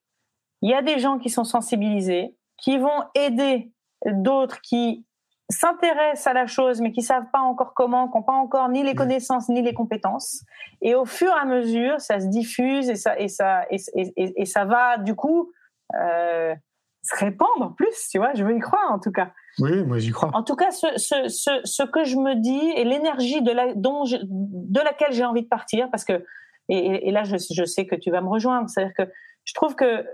il y a des gens qui sont sensibilisés, qui vont aider d'autres qui s'intéressent à la chose, mais qui savent pas encore comment, qui n'ont pas encore ni les connaissances ni les compétences. Et au fur et à mesure, ça se diffuse et ça et ça et, et- ça va du coup euh, se répandre plus. Tu vois, je veux y croire en tout cas. Oui, moi j'y crois. En tout cas, ce, ce, ce, ce que je me dis et l'énergie de, la, dont je- de laquelle j'ai envie de partir, parce que, et, et- et là, je, je sais que tu vas me rejoindre, c'est-à-dire que je trouve que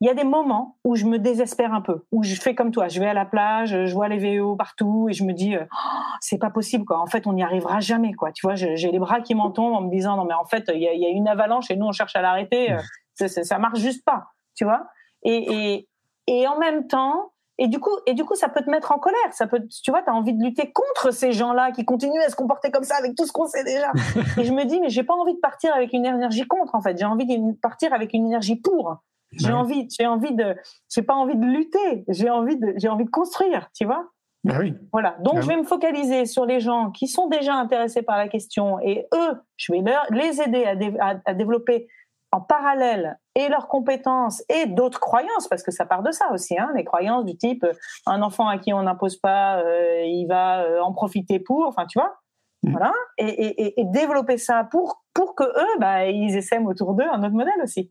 il y a des moments où je me désespère un peu, où je fais comme toi, je vais à la plage, je vois les VO partout et je me dis, euh, Oh, c'est pas possible, quoi. En fait, on n'y arrivera jamais, quoi. Tu vois, j'ai les bras qui m'en tombent en me disant, non, mais en fait, il y a, il y a une avalanche et nous, on cherche à l'arrêter, euh, c'est- ça marche juste pas, tu vois. Et, et, et en même temps, et du coup, et du coup, ça peut te mettre en colère. Ça peut, tu vois, tu as envie de lutter contre ces gens-là qui continuent à se comporter comme ça avec tout ce qu'on sait déjà. <laughs> et je me dis, mais j'ai pas envie de partir avec une énergie contre. En fait, j'ai envie de partir avec une énergie pour. J'ai Ouais. envie, j'ai envie de, j'ai pas envie de lutter. J'ai envie de, j'ai envie de construire. Tu vois. Bah oui. Voilà. Donc, Ah je vais me focaliser sur les gens qui sont déjà intéressés par la question et eux, je vais leur, les aider à, dé- à- à développer en parallèle et leurs compétences et d'autres croyances, parce que ça part de ça aussi, hein, les croyances du type euh, un enfant à qui on n'impose pas, euh, il va euh, en profiter pour, enfin, tu vois. Mhm. Voilà. Et, et- et- et développer ça pour, pour que eux, bah, ils essaiment autour d'eux un autre modèle aussi.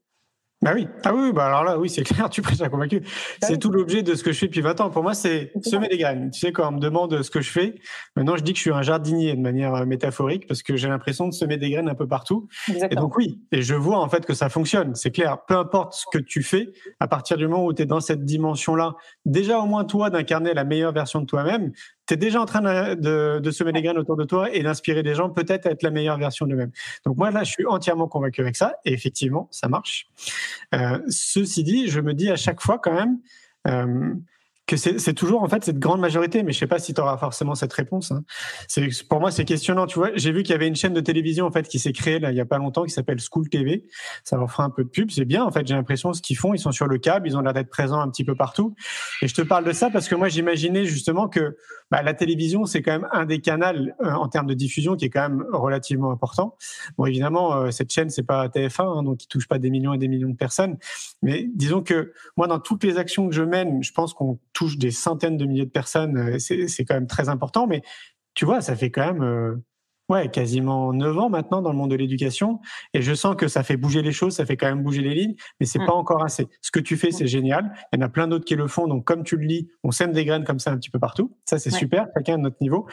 Bah oui, ah oui, bah alors là, oui, c'est <laughs> clair, tu prêches à convaincu. c'est oui. tout l'objet de ce que je fais depuis 20 ans. Pour moi, c'est C'est semer des graines. Tu sais, quand on me demande ce que je fais, maintenant je dis que je suis un jardinier de manière euh, métaphorique parce que j'ai l'impression de semer des graines un peu partout. Et Exactement. donc oui, et je vois en fait que ça fonctionne. C'est clair, peu importe ce que tu fais, à partir du moment où tu es dans cette dimension-là, déjà au moins toi d'incarner la meilleure version de toi-même, tu es déjà en train de, de, de semer des graines autour de toi et d'inspirer des gens peut-être à être la meilleure version d'eux-mêmes. Donc moi là, je suis entièrement convaincu avec ça et effectivement, ça marche. Euh, ceci dit, je me dis à chaque fois quand même euh, que c'est toujours en fait cette grande majorité, mais je sais pas si tu auras forcément cette réponse. hein. Pour moi c'est questionnant. Tu vois, j'ai vu qu'il y avait une chaîne de télévision en fait qui s'est créée là il y a pas longtemps qui s'appelle School TV. Ça leur fera un peu de pub, c'est bien en fait. J'ai l'impression ce qu'ils font, ils sont sur le câble, ils ont l'air d'être présents un petit peu partout. Et je te parle de ça parce que moi j'imaginais justement que bah, la télévision c'est quand même un des canaux euh, en termes de diffusion qui est quand même relativement important. Bon évidemment euh, cette chaîne c'est pas TF1 hein, donc il touche pas des millions et des millions de personnes, mais disons que moi dans toutes les actions que je mène, je pense qu'on touche des centaines de milliers de personnes. euh, C'est c'est quand même très important, mais tu vois ça fait quand même euh, ouais, quasiment 9 ans maintenant dans le monde de l'éducation. Et je sens que ça fait bouger les choses, ça fait quand même bouger les lignes, mais c'est Mm. pas encore assez. Ce que tu fais, c'est génial. Il y en a plein d'autres qui le font. Donc, comme tu le lis, on sème des graines comme ça un petit peu partout. Ça, c'est Ouais. super, chacun à notre niveau.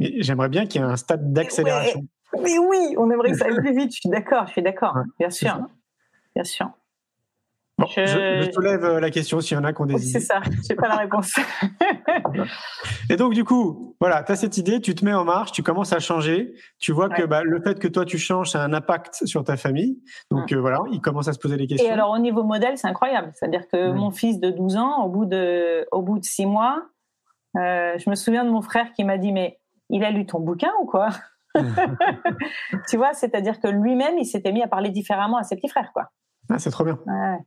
Mais j'aimerais bien qu'il y ait un stade d'accélération. Mais oui, on aimerait que ça aille <laughs> plus vite. Je suis d'accord, je suis d'accord. Bien sûr. Bien sûr. Bon, Je- je, je soulève euh, la question s'il y en a qui ont des Oui, C'est idées. ça, j'ai pas la réponse. Et donc, du coup, voilà, tu as cette idée, tu te mets en marche, tu commences à changer. Tu vois que bah, le fait que toi, tu changes, ça a un impact sur ta famille. Donc, euh, voilà, il commence à se poser des questions. Et alors, au niveau modèle, c'est incroyable. C'est-à-dire que mon fils de 12 ans, au bout de, au bout de six mois, euh, je me souviens de mon frère qui m'a dit Mais il a lu ton bouquin ou quoi? <laughs> Tu vois, c'est-à-dire que lui-même, il s'était mis à parler différemment à ses petits frères, quoi. Ah, c'est trop bien. Ouais.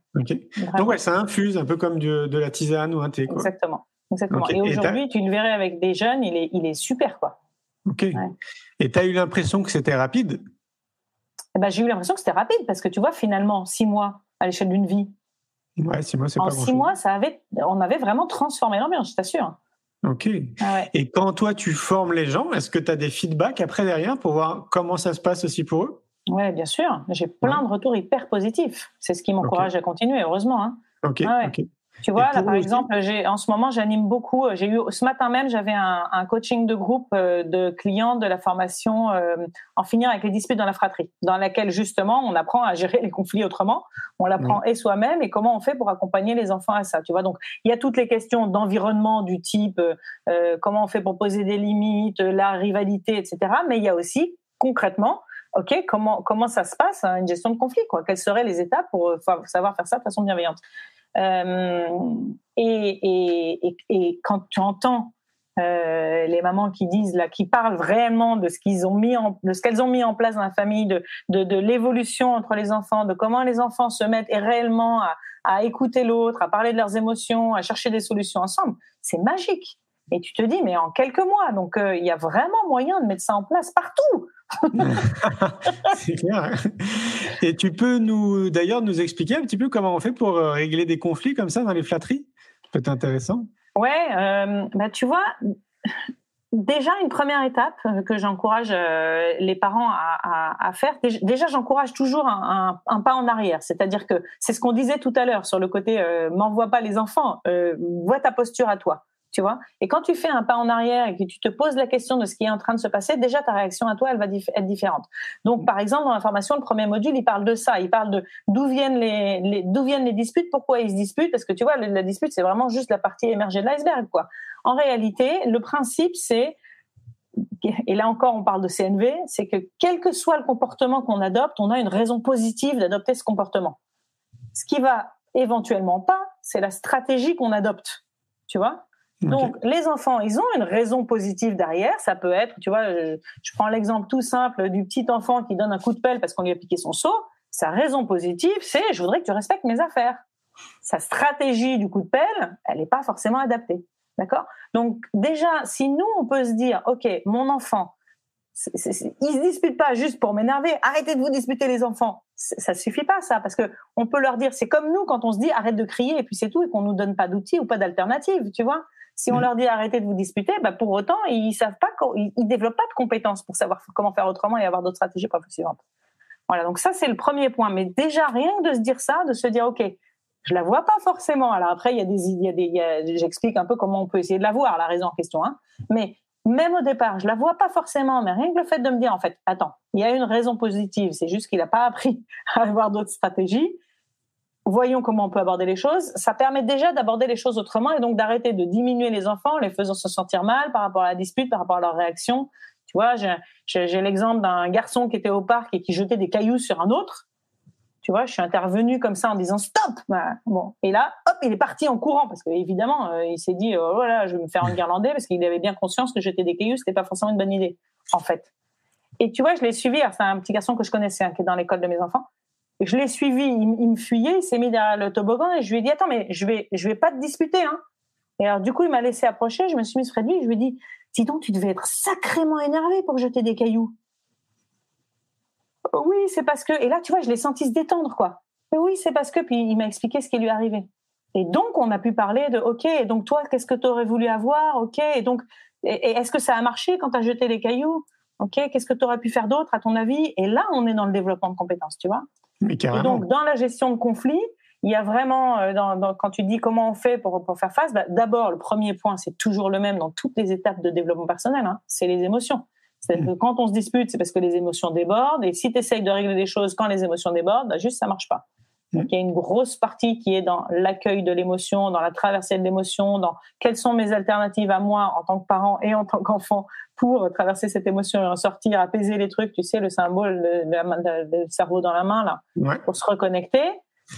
Donc, ouais, ça infuse un peu comme du- de la tisane ou un thé. Quoi. Exactement. Exactement. Et aujourd'hui, tu le verrais avec des jeunes, il est, il est super, quoi. Ok. Et tu as eu l'impression que c'était rapide? Eh ben, j'ai eu l'impression que c'était rapide parce que tu vois, finalement, six mois à l'échelle d'une vie, Ouais, six mois, c'est en pas six grand-chose. mois, ça avait, on avait vraiment transformé l'ambiance, je t'assure. Ok. Ah ouais. Et quand toi, tu formes les gens, est-ce que tu as des feedbacks après derrière pour voir comment ça se passe aussi pour eux? Ouais, bien sûr. J'ai plein de retours hyper positifs. C'est ce qui m'encourage à continuer, heureusement. Hein. Ah ouais. Tu vois, là, par exemple, j'ai, en ce moment, j'anime beaucoup. J'ai eu, ce matin même, j'avais un, un coaching de groupe euh, de clients de la formation euh, En finir avec les disputes dans la fratrie, dans laquelle, justement, on apprend à gérer <laughs> les conflits autrement. On l'apprend et soi-même et comment on fait pour accompagner les enfants à ça. Tu vois, donc, il y a toutes les questions d'environnement du type euh, euh, comment on fait pour poser des limites, euh, la rivalité, etc. Mais il y a aussi, concrètement, OK, comment, comment ça se passe, hein, une gestion de conflit, quoi? Quelles seraient les étapes pour euh, savoir faire ça de façon bienveillante? Euh, et, et, et, quand tu entends euh, les mamans qui disent là, qui parlent vraiment de ce qu'elles ont mis en place dans la famille, de, de, l'évolution entre les enfants, de comment les enfants se mettent et réellement à écouter l'autre, à parler de leurs émotions, à chercher des solutions ensemble, c'est magique. Et tu te dis, mais en quelques mois, donc euh, il y a vraiment moyen de mettre ça en place partout. <laughs> C'est clair. Et tu peux nous, d'ailleurs, nous expliquer un petit peu comment on fait pour euh, régler des conflits comme ça dans les flatteries? Ça peut être intéressant. Ouais, euh, bah tu vois, déjà une première étape que j'encourage euh, les parents à, à, à faire. Déjà, j'encourage toujours un, un, un, pas en arrière, c'est-à-dire que c'est ce qu'on disait tout à l'heure sur le côté euh, m'envoie pas les enfants, vois ta posture à toi. Tu vois et quand tu fais un pas en arrière et que tu te poses la question de ce qui est en train de se passer, déjà ta réaction à toi, elle va être différente. Donc, par exemple, dans la formation, le premier module, il parle de ça. Il parle de d'où viennent les, les d'où viennent les disputes, pourquoi ils se disputent, parce que tu vois, la, la dispute, c'est vraiment juste la partie émergée de l'iceberg, quoi. En réalité, le principe, c'est et là encore, on parle de CNV, c'est que quel que soit le comportement qu'on adopte, on a une raison positive d'adopter ce comportement. Ce qui va éventuellement pas, c'est la stratégie qu'on adopte. Tu vois? Donc, les enfants, ils ont une raison positive derrière. Ça peut être, tu vois, je, je prends l'exemple tout simple du petit enfant qui donne un coup de pelle parce qu'on lui a piqué son seau. Sa raison positive, c'est je voudrais que tu respectes mes affaires. Sa stratégie du coup de pelle, elle n'est pas forcément adaptée. D'accord? Donc, déjà, si nous, on peut se dire, OK, mon enfant, c il se dispute pas juste pour m'énerver. Arrêtez de vous disputer, les enfants. Ça suffit pas, ça, parce que on peut leur dire, c'est comme nous quand on se dit arrête de crier et puis c'est tout et qu'on nous donne pas d'outils ou pas d'alternatives, tu vois? Si on leur dit arrêtez de vous disputer, bah pour autant ils savent pas, ils, développent pas de compétences pour savoir comment faire autrement et avoir d'autres stratégies pour la suivante. Voilà, donc ça c'est le premier point. Mais déjà rien que de se dire ça, de se dire ok, je la vois pas forcément. Alors après il y a des, il y a des, il y a, j'explique un peu comment on peut essayer de la voir, la raison en question. Hein. Mais même au départ, je la vois pas forcément. Mais rien que le fait de me dire en fait, attends, il y a une raison positive, c'est juste qu'il a pas appris <laughs> à avoir d'autres stratégies voyons comment on peut aborder les choses. Ça permet déjà d'aborder les choses autrement et donc d'arrêter de diminuer les enfants, les faisant se sentir mal par rapport à la dispute, par rapport à leur réaction. Tu vois, j'ai l'exemple d'un garçon qui était au parc et qui jetait des cailloux sur un autre. Tu vois, je suis intervenue comme ça en disant stop. Bah, bon, et là, hop, il est parti en courant parce que évidemment, euh, il s'est dit oh voilà, je vais me faire un guirlandais parce qu'il avait bien conscience que jeter des cailloux, c'était pas forcément une bonne idée, en fait. Et tu vois, je l'ai suivi. C'est un petit garçon que je connaissais, hein, qui est dans l'école de mes enfants je l'ai suivi, il, me fuyait, il s'est mis derrière le toboggan et je lui ai dit attends mais je vais je vais pas te disputer hein. Et alors du coup il m'a laissé approcher, je me suis mise près de lui, je lui ai dit dis donc tu devais être sacrément énervé pour jeter des cailloux. Oui c'est parce que et là tu vois je l'ai senti se détendre quoi. Oui c'est parce que puis il m'a expliqué ce qui lui arrivait. Et donc on a pu parler de ok et donc toi qu'est-ce que tu aurais voulu avoir ok et donc est-ce que ça a marché quand tu as jeté les cailloux ok qu'est-ce que tu aurais pu faire d'autre à ton avis? Et là on est dans le développement de compétences tu vois. Mais et donc, dans la gestion de conflit, il y a vraiment, euh, dans, dans, quand tu dis comment on fait pour, pour faire face, bah, d'abord, le premier point, c'est toujours le même dans toutes les étapes de développement personnel, hein, c'est les émotions. C'est-à-dire que quand on se dispute, c'est parce que les émotions débordent, et si tu essayes de régler les choses quand les émotions débordent, bah, juste ça marche pas. Donc il y a une grosse partie qui est dans l'accueil de l'émotion, dans la traversée de l'émotion, dans quelles sont mes alternatives à moi en tant que parent et en tant qu'enfant pour traverser cette émotion et en sortir, apaiser les trucs, tu sais, le symbole, le, le, cerveau dans la main, là, ouais. pour se reconnecter,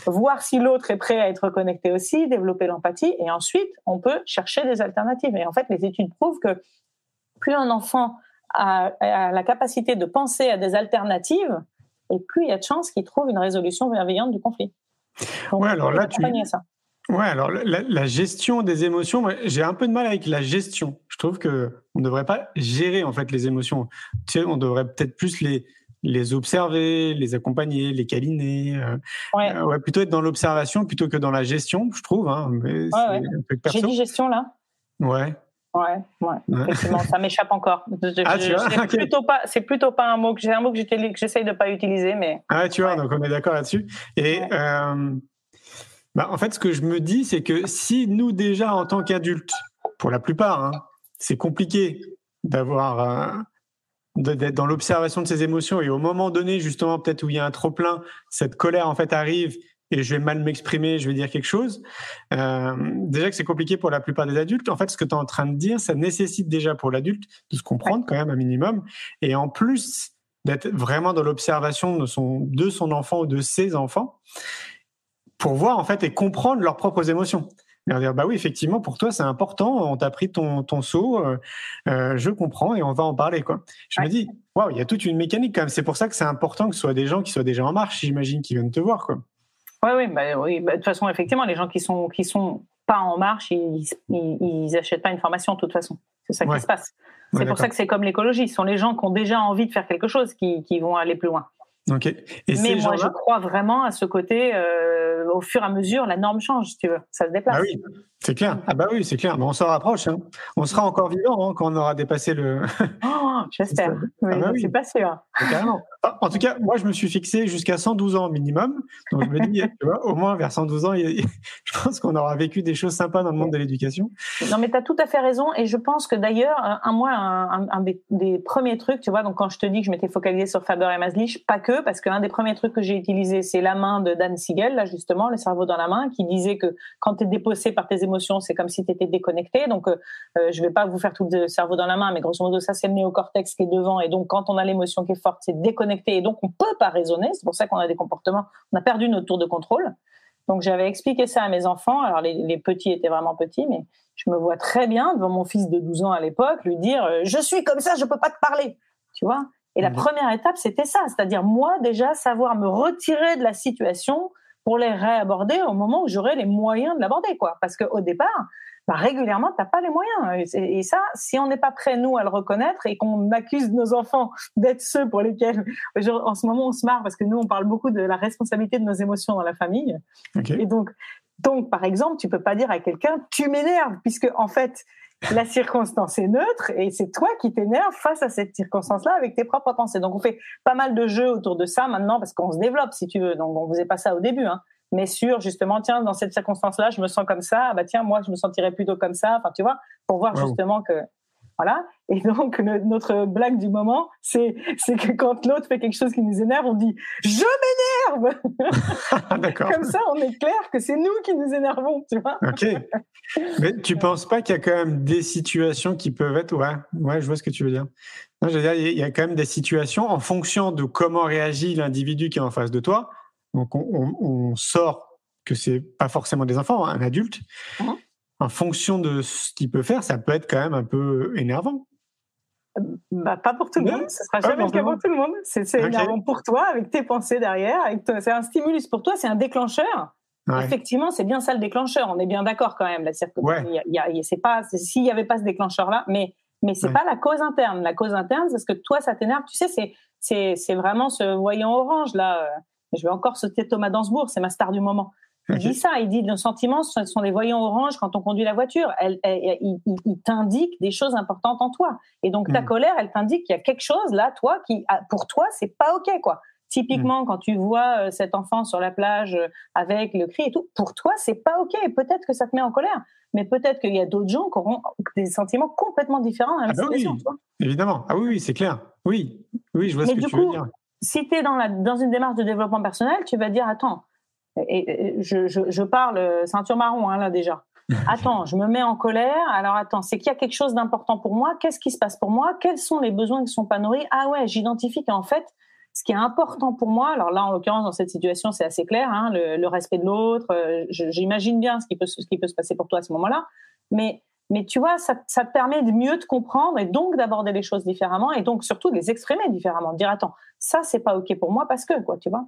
voir si l'autre est prêt à être reconnecté aussi, développer l'empathie, et ensuite, on peut chercher des alternatives. Et en fait, les études prouvent que plus un enfant a, a la capacité de penser à des alternatives, et plus il y a de chances qu'il trouve une résolution bienveillante du conflit. Donc, ouais, alors là, tu... Ça. Ouais, alors la, la, gestion des émotions, j'ai un peu de mal avec la gestion. Je trouve que on ne devrait pas gérer en fait les émotions. Tu sais, on devrait peut-être plus les les observer, les accompagner, les câliner. Euh, ouais. Euh, ouais. plutôt être dans l'observation plutôt que dans la gestion, je trouve. Hein, ouais, ouais. J'ai dit gestion là. Ouais. Ouais, ouais. Effectivement, ça m'échappe encore. Ah, c'est plutôt pas, c'est plutôt pas un mot que j'ai un mot que j'essaye de pas utiliser, mais Ah tu vois, donc on est d'accord là-dessus. Et euh, bah, en fait, ce que je me dis, c'est que si nous déjà en tant qu'adultes, pour la plupart, hein, c'est compliqué d'avoir euh, d'être dans l'observation de ses émotions et au moment donné, justement, peut-être où il y a un trop plein, cette colère en fait arrive et je vais mal m'exprimer, je vais dire quelque chose. Euh, déjà que c'est compliqué pour la plupart des adultes. En fait, ce que tu es en train de dire, ça nécessite déjà pour l'adulte de se comprendre quand même un minimum et en plus d'être vraiment dans l'observation de son, de son enfant ou de ses enfants pour voir en fait et comprendre leurs propres émotions. Et leur dire, bah oui, effectivement, pour toi, c'est important, on t'a pris ton, ton saut, euh, euh, je comprends et on va en parler. quoi. Je me dis, waouh, il y a toute une mécanique quand même. C'est pour ça que c'est important que ce soit des gens qui soient déjà en marche, j'imagine, qui viennent te voir. Quoi. Ouais, oui, bah, oui. bah, de toute façon, effectivement, les gens qui sont qui sont pas en marche, ils, ils, ils achètent pas une formation de toute façon. C'est ça Ouais. qui se passe. Ouais, C'est pour ça que c'est comme l'écologie. Ce sont les gens qui ont déjà envie de faire quelque chose qui, qui vont aller plus loin. Ok. Et Mais moi, je crois vraiment à ce côté. euh, au fur et à mesure, la norme change, si tu veux. Ça se déplace. bah oui, c'est clair. Ah bah oui, c'est clair. Mais on s'en rapproche. hein. On sera encore vivant hein, quand on aura dépassé le. <laughs> Oh, J'espère. Ah Oui, bah je oui. suis pas sûre. Carrément. Ah, En tout cas, moi, je me suis fixé jusqu'à 112 ans minimum. Donc, je me dis, <laughs> tu vois, au moins vers 112 ans, <laughs> je pense qu'on aura vécu des choses sympas dans le monde de l'éducation. Non, mais tu as tout à fait raison. Et je pense que d'ailleurs, un, un- moi, un, un- un des, des premiers trucs, tu vois, donc quand je te dis que je m'étais focalisée sur Faber et Maslich, pas que, parce qu'un des premiers trucs que j'ai utilisé, c'est la main de Dan Siegel, là, justement, le cerveau dans la main, qui disait que quand tu es déposé par tes émotions, c'est comme si tu étais déconnecté. Donc, euh, euh, je vais pas vous faire tout le cerveau dans la main, mais grosso modo, ça, c'est le néocortex qui est devant. Et donc, quand on a l'émotion qui est forte, c'est déconnecté. Et donc, on peut pas raisonner. C'est pour ça qu'on a des comportements, on a perdu notre tour de contrôle. Donc, j'avais expliqué ça à mes enfants. Alors, les, les petits étaient vraiment petits, mais je me vois très bien devant mon fils de 12 ans à l'époque lui dire euh, je suis comme ça je peux pas te parler tu vois? Et la Mhm. première étape c'était ça c'est-à-dire moi déjà savoir me retirer de la situation pour les réaborder au moment où j'aurai les moyens de l'aborder quoi. Parce qu'au départ bah, régulièrement t'as pas les moyens. Et, et ça si on n'est pas prêt nous à le reconnaître et qu'on accuse nos enfants <laughs> d'être ceux pour lesquels en ce moment on se marre parce que nous on parle beaucoup de la responsabilité de nos émotions dans la famille. Et donc, donc, par exemple, tu peux pas dire à quelqu'un tu m'énerves, puisque en fait, la circonstance est neutre et c'est toi qui t'énerves face à cette circonstance-là avec tes propres pensées. Donc, on fait pas mal de jeux autour de ça maintenant parce qu'on se développe, si tu veux. Donc, on faisait pas ça au début, hein. Mais sur justement, tiens, dans cette circonstance-là, je me sens comme ça. Ah bah tiens, moi, je me sentirais plutôt comme ça. Enfin, tu vois, pour voir Wow. justement que voilà. Et donc, le- notre blague du moment, c'est c'est que quand l'autre fait quelque chose qui nous énerve, on dit je m'énerve. <laughs> D'accord. Comme ça, on est clair que c'est nous qui nous énervons, tu vois. Ok. Mais tu penses pas qu'il y a quand même des situations qui peuvent être. Ouais, ouais, je vois ce que tu veux dire. Non, je veux dire, il y a quand même des situations en fonction de comment réagit l'individu qui est en face de toi. Donc, on, on- on sort que c'est pas forcément des enfants, hein, un adulte. Mhm. En fonction de ce qu'il peut faire, ça peut être quand même un peu énervant. Bah, pas pour tout le monde, ce sera jamais le cas pour tout le monde. C'est c'est Ok. énervant pour toi, avec tes pensées derrière, c'est un stimulus pour toi, c'est un déclencheur. Ouais. Effectivement, c'est bien ça le déclencheur. On est bien d'accord quand même. que Ouais. s'il n'y avait pas ce déclencheur-là, mais mais c'est Ouais. pas la cause interne. La cause interne, c'est parce que toi, ça t'énerve. Tu sais, c'est vraiment ce voyant orange là. euh, Je vais encore citer Thomas Dansbourg, c'est ma star du moment. Il dit ça, il dit nos sentiments ce sont des voyants oranges quand on conduit la voiture. Elle, elle- il, t'indique des choses importantes en toi. Et donc ta Mm. colère, elle t'indique qu'il y a quelque chose là, toi, qui ah, pour toi c'est pas ok quoi. Typiquement, quand tu vois euh, cet enfant sur la plage euh, avec le cri et tout, pour toi c'est pas ok. Peut-être que ça te met en colère, mais peut-être qu'il y a d'autres gens qui auront des sentiments complètement différents dans la Ah bah oui. Évidemment. Ah oui, oui, c'est clair. Oui, oui, je vois Mais ce que du tu veux coup, dire. si tu es dans, la, dans une démarche de développement personnel, tu vas dire attends, et, je, je, je parle euh, ceinture marron hein, là déjà. <laughs> Attends, je me mets en colère. Alors attends, c'est qu'il y a quelque chose d'important pour moi. Qu'est-ce qui se passe pour moi? Quels sont les besoins qui sont pas nourris? Ah ouais, j'identifie qu'en fait, ce qui est important pour moi. Alors là, en l'occurrence, dans cette situation, c'est assez clair. Hein, le, le respect de l'autre. euh, J'imagine bien ce qui peut se- ce qui peut se passer pour toi à ce moment-là. Mais mais tu vois, ça, ça te permet de mieux te comprendre et donc d'aborder les choses différemment et donc surtout de les exprimer différemment. De dire attends, ça c'est pas ok pour moi parce que quoi, tu vois?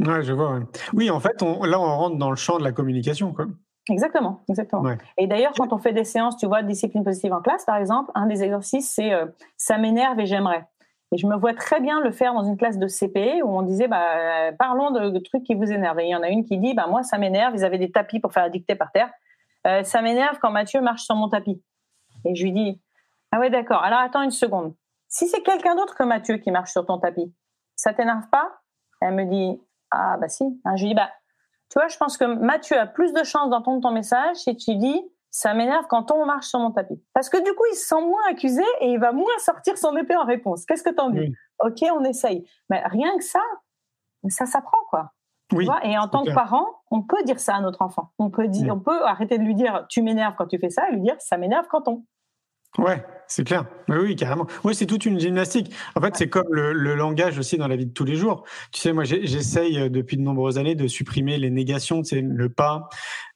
Ouais, je vois. ouais. Oui, en fait, on, là, on rentre dans le champ de la communication. Quoi. Exactement, exactement. Ouais. Et d'ailleurs, quand on fait des séances, tu vois, discipline positive en classe, par exemple, un des exercices, c'est euh, ça m'énerve et j'aimerais. Et je me vois très bien le faire dans une classe de CP où on disait, bah, euh, parlons de, de trucs qui vous énervent. Et il y en a une qui dit, bah, moi, ça m'énerve. Ils avaient des tapis pour faire la dictée par terre. Euh, ça m'énerve quand Mathieu marche sur mon tapis. Et je lui dis, ah ouais, d'accord. Alors attends une seconde. Si c'est quelqu'un d'autre que Mathieu qui marche sur ton tapis, ça t'énerve pas? Elle me dit, ah bah si. Je lui dis, bah, tu vois, je pense que Mathieu a plus de chances d'entendre ton message si tu dis, ça m'énerve quand on marche sur mon tapis. Parce que du coup, il se sent moins accusé et il va moins sortir son épée en réponse. Qu'est-ce que t'en dis? Ok, on essaye. Mais rien que ça, ça s'apprend, quoi. Oui, et en tant que parent, on peut dire ça à notre enfant. On peut dire, on peut arrêter de lui dire tu m'énerves quand tu fais ça et lui dire ça m'énerve quand on. Ouais, c'est clair. Oui, oui, carrément. Oui, c'est toute une gymnastique. En fait, c'est comme le, langage aussi dans la vie de tous les jours. Tu sais, moi, j'essaye euh, depuis de nombreuses années de supprimer les négations, tu sais, le pas,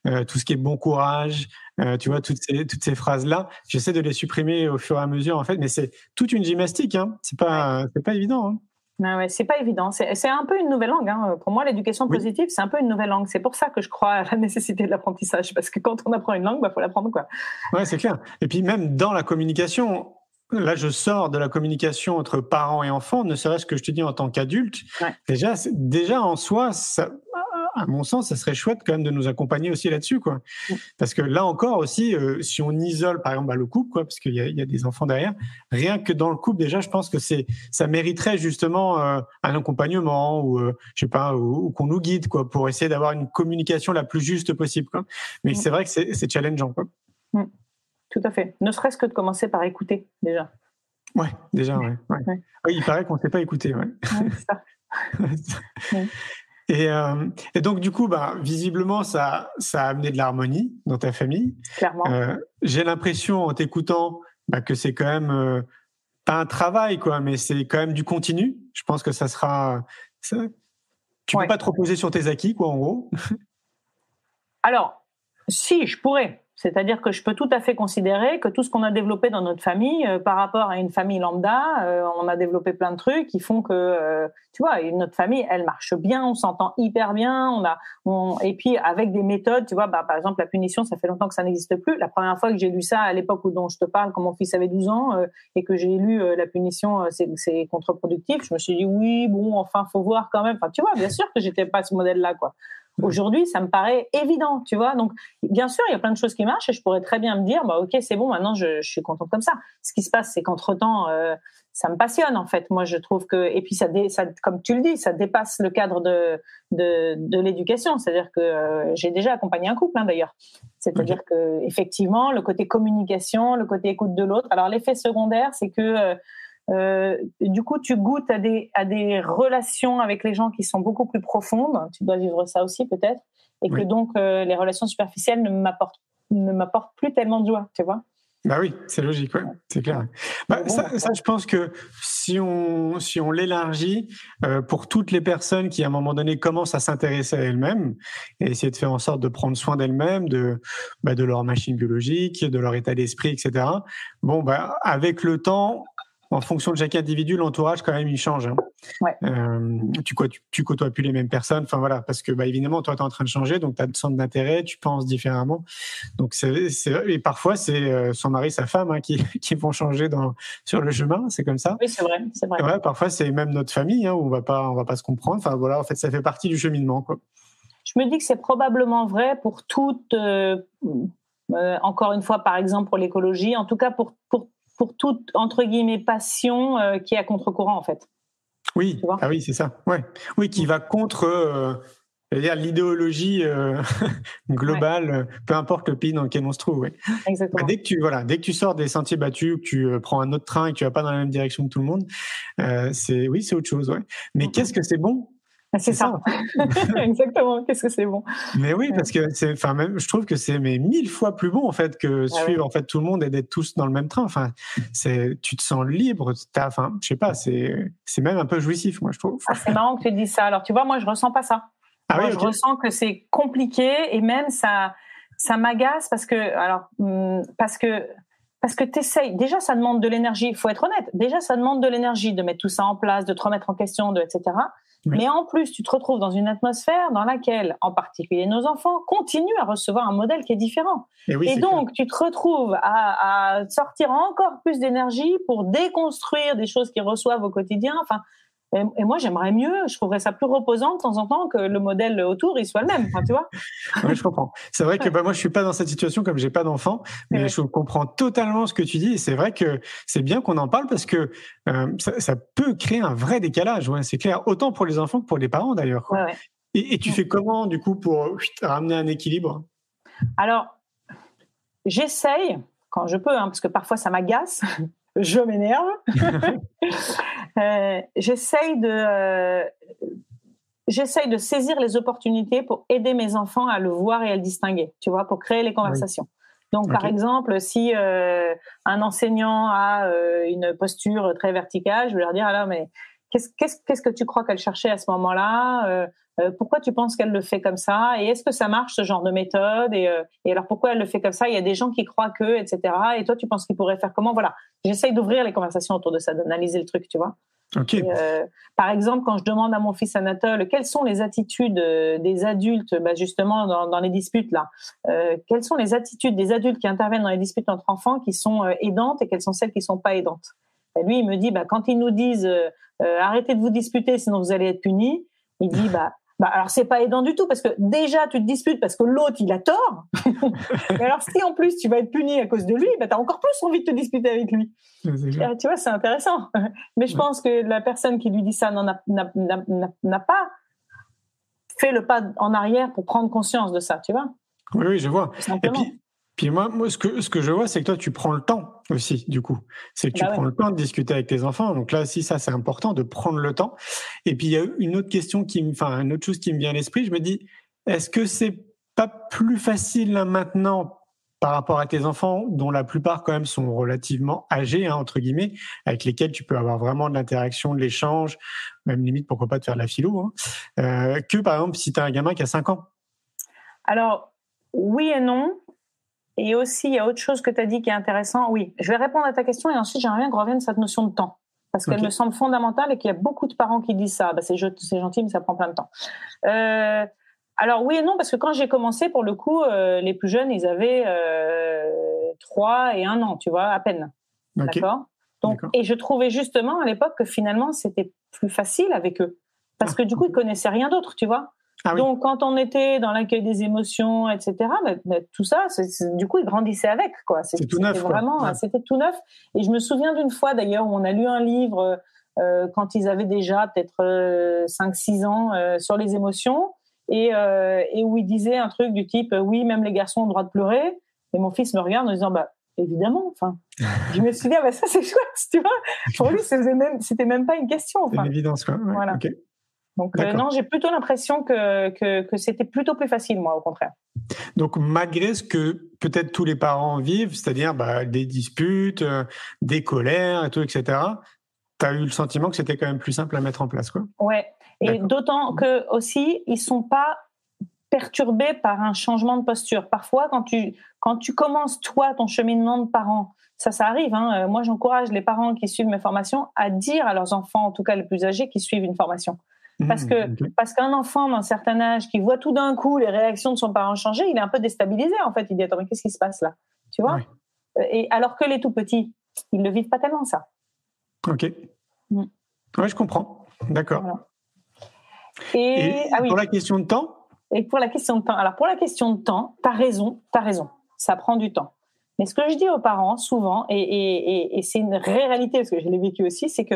euh, tout ce qui est bon courage, euh, tu vois, toutes ces, toutes ces phrases-là. J'essaie de les supprimer au fur et à mesure, en fait, mais c'est toute une gymnastique. Hein. C'est pas, c'est pas évident. Hein. Ah ouais, c'est pas évident. C'est un peu une nouvelle langue. Hein. Pour moi, l'éducation positive, c'est un peu une nouvelle langue. C'est pour ça que je crois à la <laughs> nécessité de l'apprentissage, parce que quand on apprend une langue, il bah, faut l'apprendre quoi. Ouais, c'est clair. Et puis même dans la communication, là, je sors de la communication entre parents et enfants, ne serait-ce que je te dis en tant qu'adulte. Déjà, déjà en soi, ça, à mon sens, ça serait chouette quand même de nous accompagner aussi là-dessus, quoi. Parce que là encore aussi, euh, si on isole par exemple bah, le couple, quoi, parce qu'il y, y a, des enfants derrière, rien que dans le couple déjà, je pense que c'est, ça mériterait justement euh, un accompagnement ou euh, je sais pas, ou, qu'on nous guide, quoi, pour essayer d'avoir une communication la plus juste possible, quoi. Mais c'est vrai que c'est challengeant, quoi. Tout à fait. Ne serait-ce que de commencer par écouter déjà. Ouais, déjà, ouais. ouais. il paraît qu'on ne sait pas écouter, ouais. ça. <laughs> Euh, et, donc, du coup, bah, visiblement, ça, ça a amené de l'harmonie dans ta famille. Clairement. Euh, j'ai l'impression, en t'écoutant, bah, que c'est quand même euh, pas un travail, quoi, mais c'est quand même du continu. Je pense que ça sera. Ça, tu ne peux pas te reposer sur tes acquis, quoi, en gros. Alors, si, je pourrais. C'est-à-dire que je peux tout à fait considérer que tout ce qu'on a développé dans notre famille, euh, par rapport à une famille lambda, euh, on a développé plein de trucs qui font que, euh, tu vois, notre famille, elle marche bien, on s'entend hyper bien, on a, on, et puis avec des méthodes, tu vois, bah, par exemple la punition, ça fait longtemps que ça n'existe plus. La première fois que j'ai lu ça, à l'époque où dont je te parle, quand mon fils avait 12 ans, et que j'ai lu la punition, c'est contre-productif, je me suis dit oui, bon, enfin, faut voir quand même. Enfin, tu vois, bien sûr que j'étais pas ce modèle-là, quoi. Aujourd'hui, ça me paraît évident, tu vois. Donc, bien sûr, il y a plein de choses qui marchent et je pourrais très bien me dire, bah, ok, c'est bon, maintenant, je, je, suis contente comme ça. Ce qui se passe, c'est qu'entre temps, euh, ça me passionne, en fait. Moi, je trouve que, et puis, ça, ça, comme tu le dis, ça dépasse le cadre de, de, de l'éducation. C'est-à-dire que euh, j'ai déjà accompagné un couple, hein, d'ailleurs. C'est-à-dire que, effectivement, le côté communication, le côté écoute de l'autre. Alors, l'effet secondaire, c'est que, euh, euh, du coup, tu goûtes à des, à des relations avec les gens qui sont beaucoup plus profondes. Tu dois vivre ça aussi peut-être. Et que donc, euh, les relations superficielles ne m'apportent, ne m'apportent plus tellement de joie, tu vois. Bah oui, c'est logique, ouais, c'est clair. Bah, ça, je pense que si on, si on l'élargit euh, pour toutes les personnes qui, à un moment donné, commencent à s'intéresser à elles-mêmes et essayer de faire en sorte de prendre soin d'elles-mêmes, de, bah, de leur machine biologique, de leur état d'esprit, etc. Bon, bah, avec le temps, en fonction de chaque individu, l'entourage quand même il change. Hein. Euh, tu, tu, côtoies plus les mêmes personnes, enfin voilà, parce que bah, évidemment toi tu es en train de changer, donc tu as de centre d'intérêt, tu penses différemment. Donc c'est, et parfois c'est euh, son mari, sa femme hein, qui, <laughs> qui vont changer dans, sur le chemin, c'est comme ça. Oui c'est vrai, c'est vrai. parfois c'est même notre famille hein, où on va pas on va pas se comprendre. Enfin voilà, en fait ça fait partie du cheminement quoi. Je me dis que c'est probablement vrai pour toutes. Euh, encore une fois, par exemple pour l'écologie, en tout cas pour, pour pour toute entre guillemets passion euh, qui est à contre-courant en fait. Oui, ah oui, c'est ça. Ouais. Oui, qui va contre euh, l'idéologie euh, <laughs> globale, peu importe le pays dans lequel on se trouve. Exactement. Bah, dès que tu voilà, dès que tu sors des sentiers battus, que tu prends un autre train et que tu vas pas dans la même direction que tout le monde, c'est oui, c'est autre chose. Ouais. Mais qu'est-ce que c'est bon c'est ça. <laughs> Exactement. Qu'est-ce que c'est bon? Mais oui, parce que c'est, enfin, même, je trouve que c'est mais mille fois plus bon en fait que ah suivre en fait tout le monde et d'être tous dans le même train. Enfin, c'est, tu te sens libre. enfin, je sais pas, c'est, c'est même un peu jouissif, moi je trouve. Ah, c'est marrant que tu dises ça. Alors tu vois, moi je ressens pas ça. Ah moi, je ressens que c'est compliqué et même ça, ça m'agace parce que, alors, hmm, parce que parce que tu essayes, déjà ça demande de l'énergie, il faut être honnête, déjà ça demande de l'énergie de mettre tout ça en place, de te remettre en question, de, etc. Mais en plus, tu te retrouves dans une atmosphère dans laquelle, en particulier nos enfants, continuent à recevoir un modèle qui est différent. Et, donc, tu te retrouves à, sortir encore plus d'énergie pour déconstruire des choses qu'ils reçoivent au quotidien. Enfin, Et, moi, j'aimerais mieux, je trouverais ça plus reposant de temps en temps que le modèle autour, il soit le même, tu vois. je comprends. C'est vrai que bah, moi, je suis pas dans cette situation comme j'ai pas d'enfant, mais je comprends totalement ce que tu dis. Et c'est vrai que c'est bien qu'on en parle parce que euh, ça, peut créer un vrai décalage. Ouais, c'est clair, autant pour les enfants que pour les parents d'ailleurs. Et, tu fais comment, du coup, pour ramener un équilibre? Alors, j'essaye, quand je peux, hein, parce que parfois ça m'agace, je m'énerve. <laughs> euh, j'essaye de, euh, j'essaye de saisir les opportunités pour aider mes enfants à le voir et à le distinguer, tu vois, pour créer les conversations. Donc, par exemple, si euh, un enseignant a euh, une posture très verticale, je vais leur dire, alors, mais qu'est-ce, que tu crois qu'elle cherchait à ce moment-là? Euh, euh, pourquoi tu penses qu'elle le fait comme ça? Et est-ce que ça marche ce genre de méthode? Et, euh, et, alors pourquoi elle le fait comme ça? Il y a des gens qui croient que etc et toi tu penses qu'il pourrait faire comment? Voilà. J'essaye d'ouvrir les conversations autour de ça d'analyser le truc tu vois. Okay. euh, par exemple quand je demande à mon fils Anatole quelles sont les attitudes des adultes bah justement dans, dans, les disputes là? Quelles sont les attitudes des adultes qui interviennent dans les disputes entre enfants qui sont aidantes et quelles sont celles qui sont pas aidantes? Lui il me dit bah quand ils nous disent arrêtez de vous disputer sinon vous allez être punis il dit bah bah, alors c'est pas aidant du tout parce que déjà tu te disputes parce que l'autre il a tort. <laughs> Et alors si en plus tu vas être puni à cause de lui, bah, tu as encore plus envie de te disputer avec lui. Tu vois, c'est intéressant. <laughs> Mais je pense que la personne qui lui dit ça n'a pas fait le pas en arrière pour prendre conscience de ça, tu vois. Oui, oui, je vois. Et puis, puis moi, moi ce, que, ce que je vois, c'est que toi, tu prends le temps aussi, du coup. C'est que tu bah prends le temps de discuter avec tes enfants. Donc là, si ça, c'est important de prendre le temps. Et puis, il y a une autre question qui me, enfin, une autre chose qui me vient à l'esprit. Je me dis, est-ce que c'est pas plus facile là maintenant par rapport à tes enfants, dont la plupart quand même sont relativement âgés, hein, entre guillemets, avec lesquels tu peux avoir vraiment de l'interaction, de l'échange, même limite, pourquoi pas de faire de la philo, hein, euh, que par exemple si tu as un gamin qui a 5 ans? Alors, oui et non. Et aussi, il y a autre chose que tu as dit qui est intéressant. Oui, je vais répondre à ta question et ensuite j'aimerais bien qu'on revienne à cette notion de temps. Parce qu'elle me semble fondamentale et qu'il y a beaucoup de parents qui disent ça. Bah, c'est gentil, mais ça prend plein de temps. Euh, alors oui et non, parce que quand j'ai commencé, pour le coup, euh, les plus jeunes, ils avaient euh, 3 et 1 an, tu vois, à peine. D'accord? Donc, Et je trouvais justement à l'époque que finalement, c'était plus facile avec eux. Parce ah. que du coup, ils connaissaient rien d'autre, tu vois? Ah Donc, quand on était dans l'accueil des émotions, etc., bah, bah, tout ça, du coup, ils grandissaient avec, quoi. C'était tout neuf. Vraiment, c'était tout neuf. Et je me souviens d'une fois, d'ailleurs, où on a lu un livre euh, quand ils avaient déjà peut-être 5-6 euh, ans euh, sur les émotions, et, euh, et, où il disait un truc du type, oui, même les garçons ont le droit de pleurer. Et mon fils me regarde en disant, bah, évidemment. Enfin, <laughs> je me suis dit, ah, bah, ça c'est chouette, tu vois. Pour lui, c'était même, même pas une question. Enfin, une évidence, quoi. voilà. Donc euh, non, j'ai plutôt l'impression que, que, que c'était plutôt plus facile, moi, au contraire. Donc malgré ce que peut-être tous les parents vivent, c'est-à-dire bah, des disputes, euh, des colères et tout, etc., tu as eu le sentiment que c'était quand même plus simple à mettre en place, quoi? Ouais, et d'autant que aussi, ils sont pas perturbés par un changement de posture. Parfois, quand tu, quand tu commences, toi, ton cheminement de parent, ça, ça arrive. Hein. Euh, moi, j'encourage les parents qui suivent mes formations à dire à leurs enfants, en tout cas les plus âgés, qui suivent une formation. Parce mmh, que parce qu'un enfant d'un certain âge qui voit tout d'un coup les réactions de son parent changer, il est un peu déstabilisé en fait. Il dit attends mais qu'est-ce qui se passe là? Tu vois? Et alors que les tout petits, ils ne vivent pas tellement ça. Ok. Mmh. Ouais, je comprends. D'accord. Et, ah pour la question de temps? Et pour la question de temps. Alors pour la question de temps, tu as raison, tu as raison. Ça prend du temps. Mais ce que je dis aux parents souvent, et, et, et c'est une réalité parce que je l'ai vécu aussi, c'est que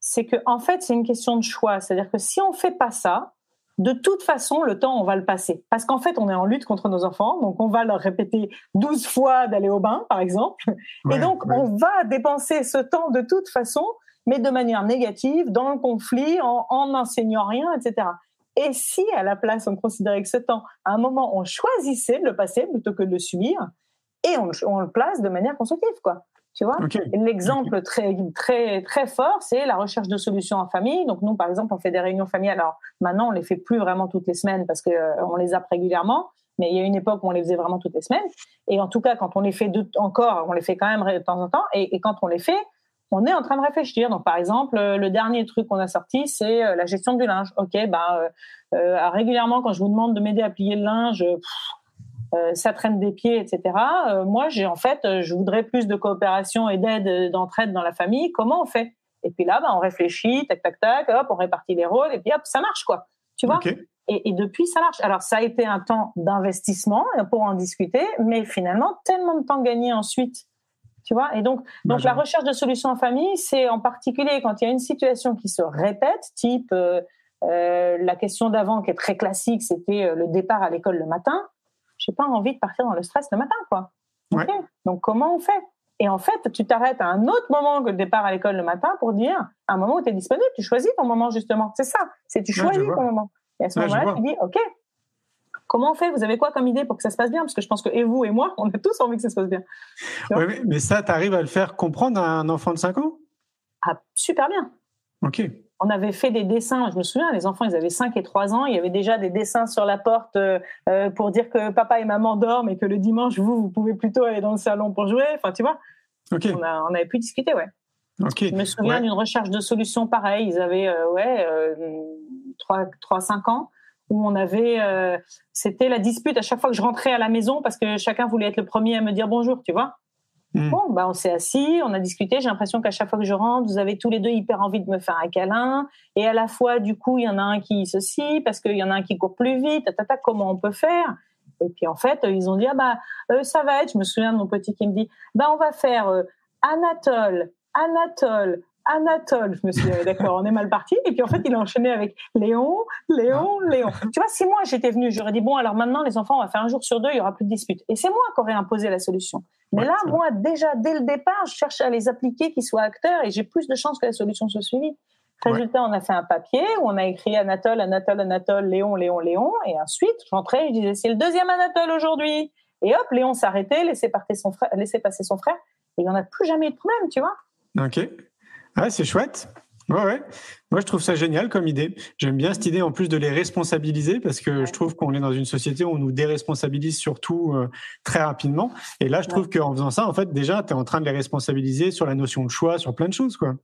c'est que en fait c'est une question de choix. C'est-à-dire que si on fait pas ça, de toute façon, le temps, on va le passer. Parce qu'en fait, on est en lutte contre nos enfants, donc on va leur répéter 12 fois d'aller au bain, par exemple. et donc, on va dépenser ce temps de toute façon, mais de manière négative, dans le conflit, en n'enseignant rien, etc. Et si, à la place, on considérait que ce temps, à un moment, on choisissait de le passer plutôt que de le subir, et on, on le place de manière constructive, quoi. Tu vois L'exemple très, très, très fort, c'est la recherche de solutions en famille. Donc, nous, par exemple, on fait des réunions familiales. Alors, maintenant, on les fait plus vraiment toutes les semaines parce qu'on euh, on les a régulièrement. Mais il y a une époque où on les faisait vraiment toutes les semaines. Et en tout cas, quand on les fait encore, on les fait quand même de temps en temps. Et, quand on les fait, on est en train de réfléchir. Donc, par exemple, euh, le dernier truc qu'on a sorti, c'est euh, la gestion du linge. Ok, bah, régulièrement, quand je vous demande de m'aider à plier le linge, euh, ça traîne des pieds, etc. Euh, moi, j'ai en fait, euh, je voudrais plus de coopération et d'aide, d'entraide dans la famille. Comment on fait? Et puis là, bah, on réfléchit, tac, tac, tac, hop, on répartit les rôles, et puis hop, ça marche, quoi. Tu vois? Et, et, depuis, ça marche. Alors, ça a été un temps d'investissement pour en discuter, mais finalement, tellement de temps gagné ensuite. Tu vois? Et donc, donc la recherche de solutions en famille, c'est en particulier quand il y a une situation qui se répète, type euh, euh, la question d'avant qui est très classique, c'était euh, le départ à l'école le matin. J'ai pas envie de partir dans le stress le matin, quoi. Donc, comment on fait? Et en fait, tu t'arrêtes à un autre moment que le départ à l'école le matin pour dire, à un moment où tu es disponible, tu choisis ton moment justement. C'est ça, c'est tu choisis ton moment. Et à ce moment-là, tu dis, OK, comment on fait? Vous avez quoi comme idée pour que ça se passe bien? Parce que je pense que et vous et moi, on a tous envie que ça se passe bien. Oui, mais ça, tu arrives à le faire comprendre à un enfant de 5 ans? Ah, super bien. OK on avait fait des dessins. Je me souviens, les enfants, ils avaient 5 et 3 ans. Il y avait déjà des dessins sur la porte euh, euh, pour dire que papa et maman dorment et que le dimanche, vous, vous pouvez plutôt aller dans le salon pour jouer. Enfin, tu vois, on, avait pu discuter, ouais. Je me souviens d'une recherche de solutions pareille. Ils avaient, euh, ouais, 3-5 ans où on avait, c'était la dispute à chaque fois que je rentrais à la maison parce que chacun voulait être le premier à me dire bonjour, tu vois. Hmm. Bon, bah on s'est assis, on a discuté. J'ai l'impression qu'à chaque fois que je rentre, vous avez tous les deux hyper envie de me faire un câlin. Et à la fois, du coup, il y en a un qui ceci, parce qu'il y en a un qui court plus vite. Tata, comment on peut faire? Et puis en fait, ils ont dit ah bah euh, ça va être. Je me souviens de mon petit qui me dit bah on va faire euh, Anatole, Anatole, Anatole. Je me suis dit, d'accord, on est mal parti. Et puis en fait, il a enchaîné avec Léon, Léon, Léon. Tu vois, si moi j'étais venu, j'aurais dit, bon, alors maintenant, les enfants, on va faire un jour sur deux, il y aura plus de disputes. Et c'est moi qui aurais imposé la solution. Mais là, moi, déjà, dès le départ, je cherche à les appliquer, qu'ils soient acteurs, et j'ai plus de chances que la solution soit suivie. Résultat, on a fait un papier où on a écrit Anatole, Anatole, Anatole, Léon, Léon, Léon. Et ensuite, j'entrais et je disais, c'est le deuxième Anatole aujourd'hui. Et hop, Léon s'arrêtait, laissait, son frère, laissait passer son frère. Et il n'y en a plus jamais eu de problème, tu vois. OK. Ah, c'est chouette. Ouais, ouais. Moi, je trouve ça génial comme idée. J'aime bien cette idée en plus de les responsabiliser parce que je trouve qu'on est dans une société où on nous déresponsabilise surtout euh, très rapidement. Et là, je trouve qu'en faisant ça, en fait, déjà, tu es en train de les responsabiliser sur la notion de choix, sur plein de choses, quoi.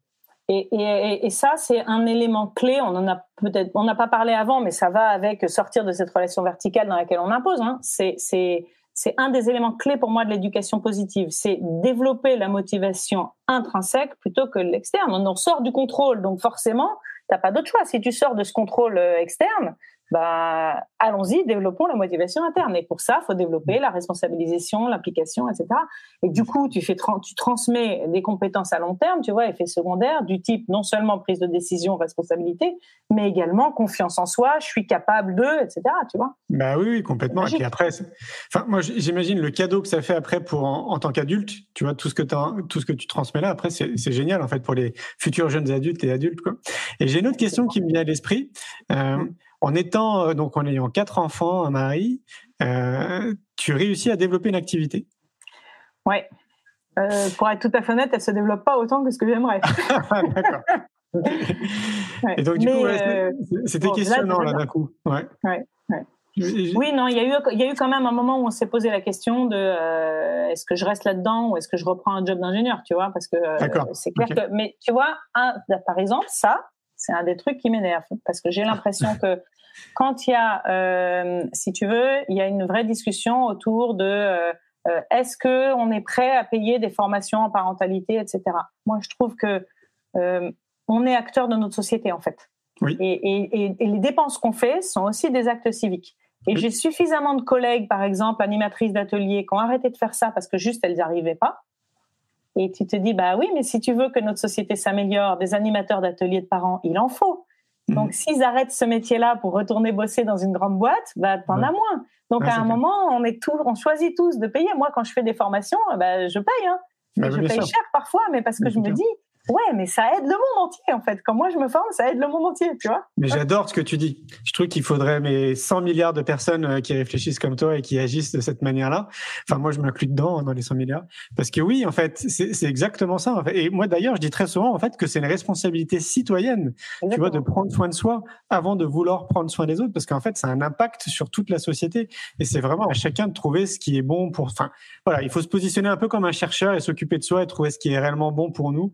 Et, et, et ça, c'est un élément clé. On en a peut-être, on n'a pas parlé avant, mais ça va avec sortir de cette relation verticale dans laquelle on impose. Hein. C'est, c'est un des éléments clés pour moi de l'éducation positive. C'est développer la motivation intrinsèque plutôt que l'externe. On sort du contrôle, donc forcément, t'as pas d'autre choix. Si tu sors de ce contrôle euh, externe, bah, allons-y, développons la motivation interne. Et pour ça, il faut développer la responsabilisation, l'implication, etc. Et du coup, tu, fais tu transmets des compétences à long terme, tu vois, effets secondaires, du type non seulement prise de décision, responsabilité, mais également confiance en soi, je suis capable de, etc. Tu vois Bah oui, oui complètement. Et puis après, enfin, moi, j'imagine le cadeau que ça fait après pour en, tant qu'adulte, tu vois, tout ce que tout ce que tu transmets là, après, c'est génial en fait pour les futurs jeunes adultes et adultes, quoi. Et j'ai une autre question qui me vient à l'esprit. Euh, mmh. En étant, euh, donc en ayant quatre enfants, un mari, euh, tu réussis à développer une activité. Oui. Euh, pour être tout à fait honnête, elle se développe pas autant que ce que j'aimerais. <laughs> D'accord. Et donc du coup, c'était questionnant là, d'un coup. Ouais. Oui, non, il y, a eu, il y a eu quand même un moment où on s'est posé la question de est-ce que je reste là-dedans ou est-ce que je reprends un job d'ingénieur, tu vois, parce que c'est clair que. Mais tu vois, par exemple, ça, c'est un des trucs qui m'énerve parce que j'ai l'impression que quand il y a, euh, si tu veux, il y a une vraie discussion autour de euh, euh, est-ce que on est prêt à payer des formations en parentalité, etc. Moi, je trouve que on est acteur de notre société en fait. Oui. Et, et, et, les dépenses qu'on fait sont aussi des actes civiques. Et j'ai suffisamment de collègues, par exemple, animatrices d'ateliers, qui ont arrêté de faire ça parce que juste elles n'y arrivaient pas. Et tu te dis, bah oui, mais si tu veux que notre société s'améliore, des animateurs d'ateliers de parents, il en faut. Mhm. Donc, s'ils arrêtent ce métier-là pour retourner bosser dans une grande boîte, bah, t'en as moins. Donc, à un moment, on est tous, on choisit tous de payer. Moi, quand je fais des formations, bah, je paye, hein. Bah, je paye cher parfois, mais parce que je me dis, Ouais, mais ça aide le monde entier en fait. Quand moi je me forme, ça aide le monde entier, tu vois. Mais j'adore ce que tu dis. Je trouve qu'il faudrait mais 100 milliards de personnes euh, qui réfléchissent comme toi et qui agissent de cette manière-là. Enfin, moi je m'inclus dedans hein, dans les 100 milliards parce que oui, en fait, c'est exactement ça. En fait. Et moi d'ailleurs, je dis très souvent en fait que c'est une responsabilité citoyenne, tu vois, de prendre soin de soi avant de vouloir prendre soin des autres, parce qu'en fait, ça a un impact sur toute la société. Et c'est vraiment à chacun de trouver ce qui est bon pour. Enfin, voilà, il faut se positionner un peu comme un chercheur et s'occuper de soi et trouver ce qui est réellement bon pour nous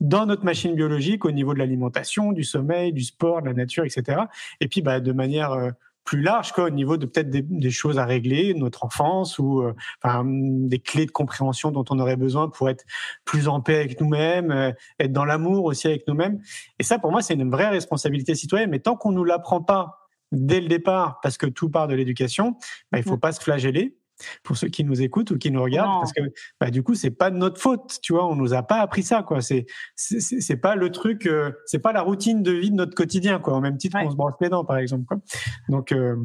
dans notre machine biologique au niveau de l'alimentation, du sommeil, du sport, de la nature, etc. Et puis, bah, de manière euh, plus large, quoi, au niveau de peut-être des, choses à régler, notre enfance ou euh, enfin, des clés de compréhension dont on aurait besoin pour être plus en paix avec nous-mêmes, euh, être dans l'amour aussi avec nous-mêmes. Et ça, pour moi, c'est une vraie responsabilité citoyenne. Mais tant qu'on nous l'apprend pas dès le départ, parce que tout part de l'éducation, bah, il faut mm. pas se flageller pour ceux qui nous écoutent ou qui nous regardent, parce que bah, du coup c'est pas de notre faute, tu vois, on nous a pas appris ça, quoi. C'est c'est pas le truc, euh, c'est pas la routine de vie de notre quotidien, quoi. Au même titre qu'on se brosse les dents, par exemple. Quoi. Donc euh,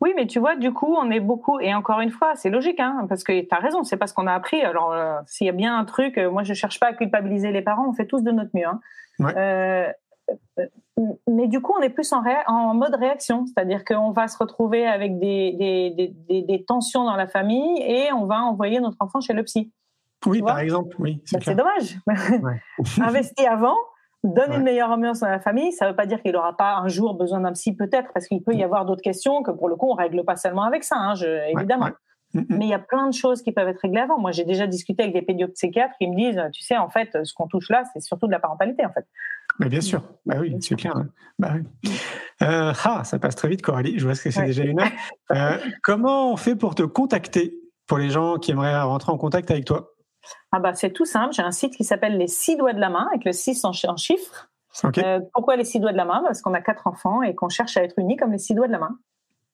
oui, mais tu vois, du coup, on est beaucoup, et encore une fois, c'est logique, hein, parce que tu as raison, c'est parce qu'on a appris. Alors, euh, s'il y a bien un truc, moi, je cherche pas à culpabiliser les parents, on fait tous de notre mieux. Hein. Ouais mais du coup, on est plus en, en mode réaction, c'est-à-dire qu'on va se retrouver avec des, des, des, des, tensions dans la famille et on va envoyer notre enfant chez le psy. Oui, par exemple, oui. C'est bah, dommage. <laughs> Investis avant, donne une meilleure ambiance dans la famille. Ça ne veut pas dire qu'il n'aura pas un jour besoin d'un psy, peut-être, parce qu'il peut y mm. avoir d'autres questions que pour le coup, on règle pas seulement avec ça, hein, je, évidemment. Mm, mm. Mais il y a plein de choses qui peuvent être réglées avant. Moi, j'ai déjà discuté avec des pédiopsychiatres qui me disent, tu sais, en fait, ce qu'on touche là, c'est surtout de la parentalité, en fait. Mais bien sûr, bah oui, c'est clair. Hein. Bah oui. Euh, ah, ça passe très vite, Coralie. Je vois que c'est déjà une heure. <laughs> Euh, comment on fait pour te contacter pour les gens qui aimeraient rentrer en contact avec toi? Ah bah, C'est tout simple. J'ai un site qui s'appelle Les six doigts de la main, avec le 6 en, chiffres. Euh, pourquoi les six doigts de la main? Parce qu'on a quatre enfants et qu'on cherche à être unis comme les six doigts de la main.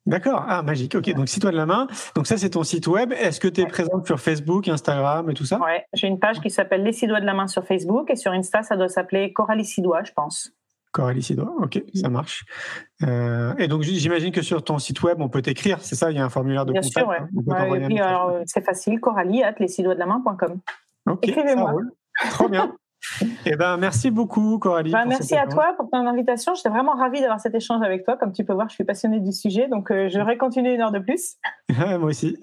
D'accord, ah magique. Ok, donc site de la main. Donc ça c'est ton site web. Est-ce que tu es présente sur Facebook, Instagram et tout ça? Ouais, j'ai une page qui s'appelle Les Sidois de la main sur Facebook et sur Insta ça doit s'appeler Coralie Sidois, je pense. Coralie Sidois, ok, ça marche. Euh, et donc j'imagine que sur ton site web on peut t'écrire, c'est ça? Il y a un formulaire de Bien contact. Bien sûr, ouais. Euh, c'est facile, Coralie at de la main.com. Écrivez-moi. Trop bien. Eh ben, merci beaucoup, Coralie. Ben, merci à toi pour ton invitation. J'étais vraiment ravie d'avoir cet échange avec toi. Comme tu peux voir, je suis passionnée du sujet, donc euh, j'aurais continué une heure de plus. <laughs> Moi aussi.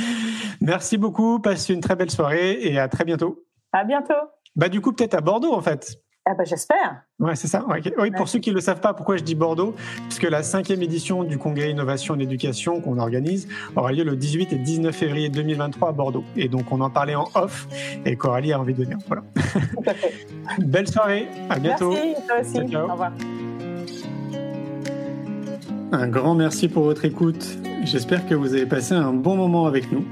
<laughs> merci beaucoup. Passe une très belle soirée et à très bientôt. À bientôt. Bah, du coup, peut-être à Bordeaux, en fait. Ah bah, j'espère. Ouais, c'est ça. Oui, pour ceux qui ne le savent pas, pourquoi je dis Bordeaux? Puisque la cinquième édition du congrès Innovation en Éducation qu'on organise aura lieu le 18 et 19 février 2023 à Bordeaux. Et donc, on en parlait en off et Coralie a envie de venir. Voilà. Tout à fait. <laughs> Belle soirée. À bientôt. Merci, toi aussi. Au revoir. Un grand merci pour votre écoute. J'espère que vous avez passé un bon moment avec nous.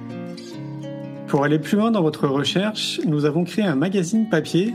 Pour aller plus loin dans votre recherche, nous avons créé un magazine papier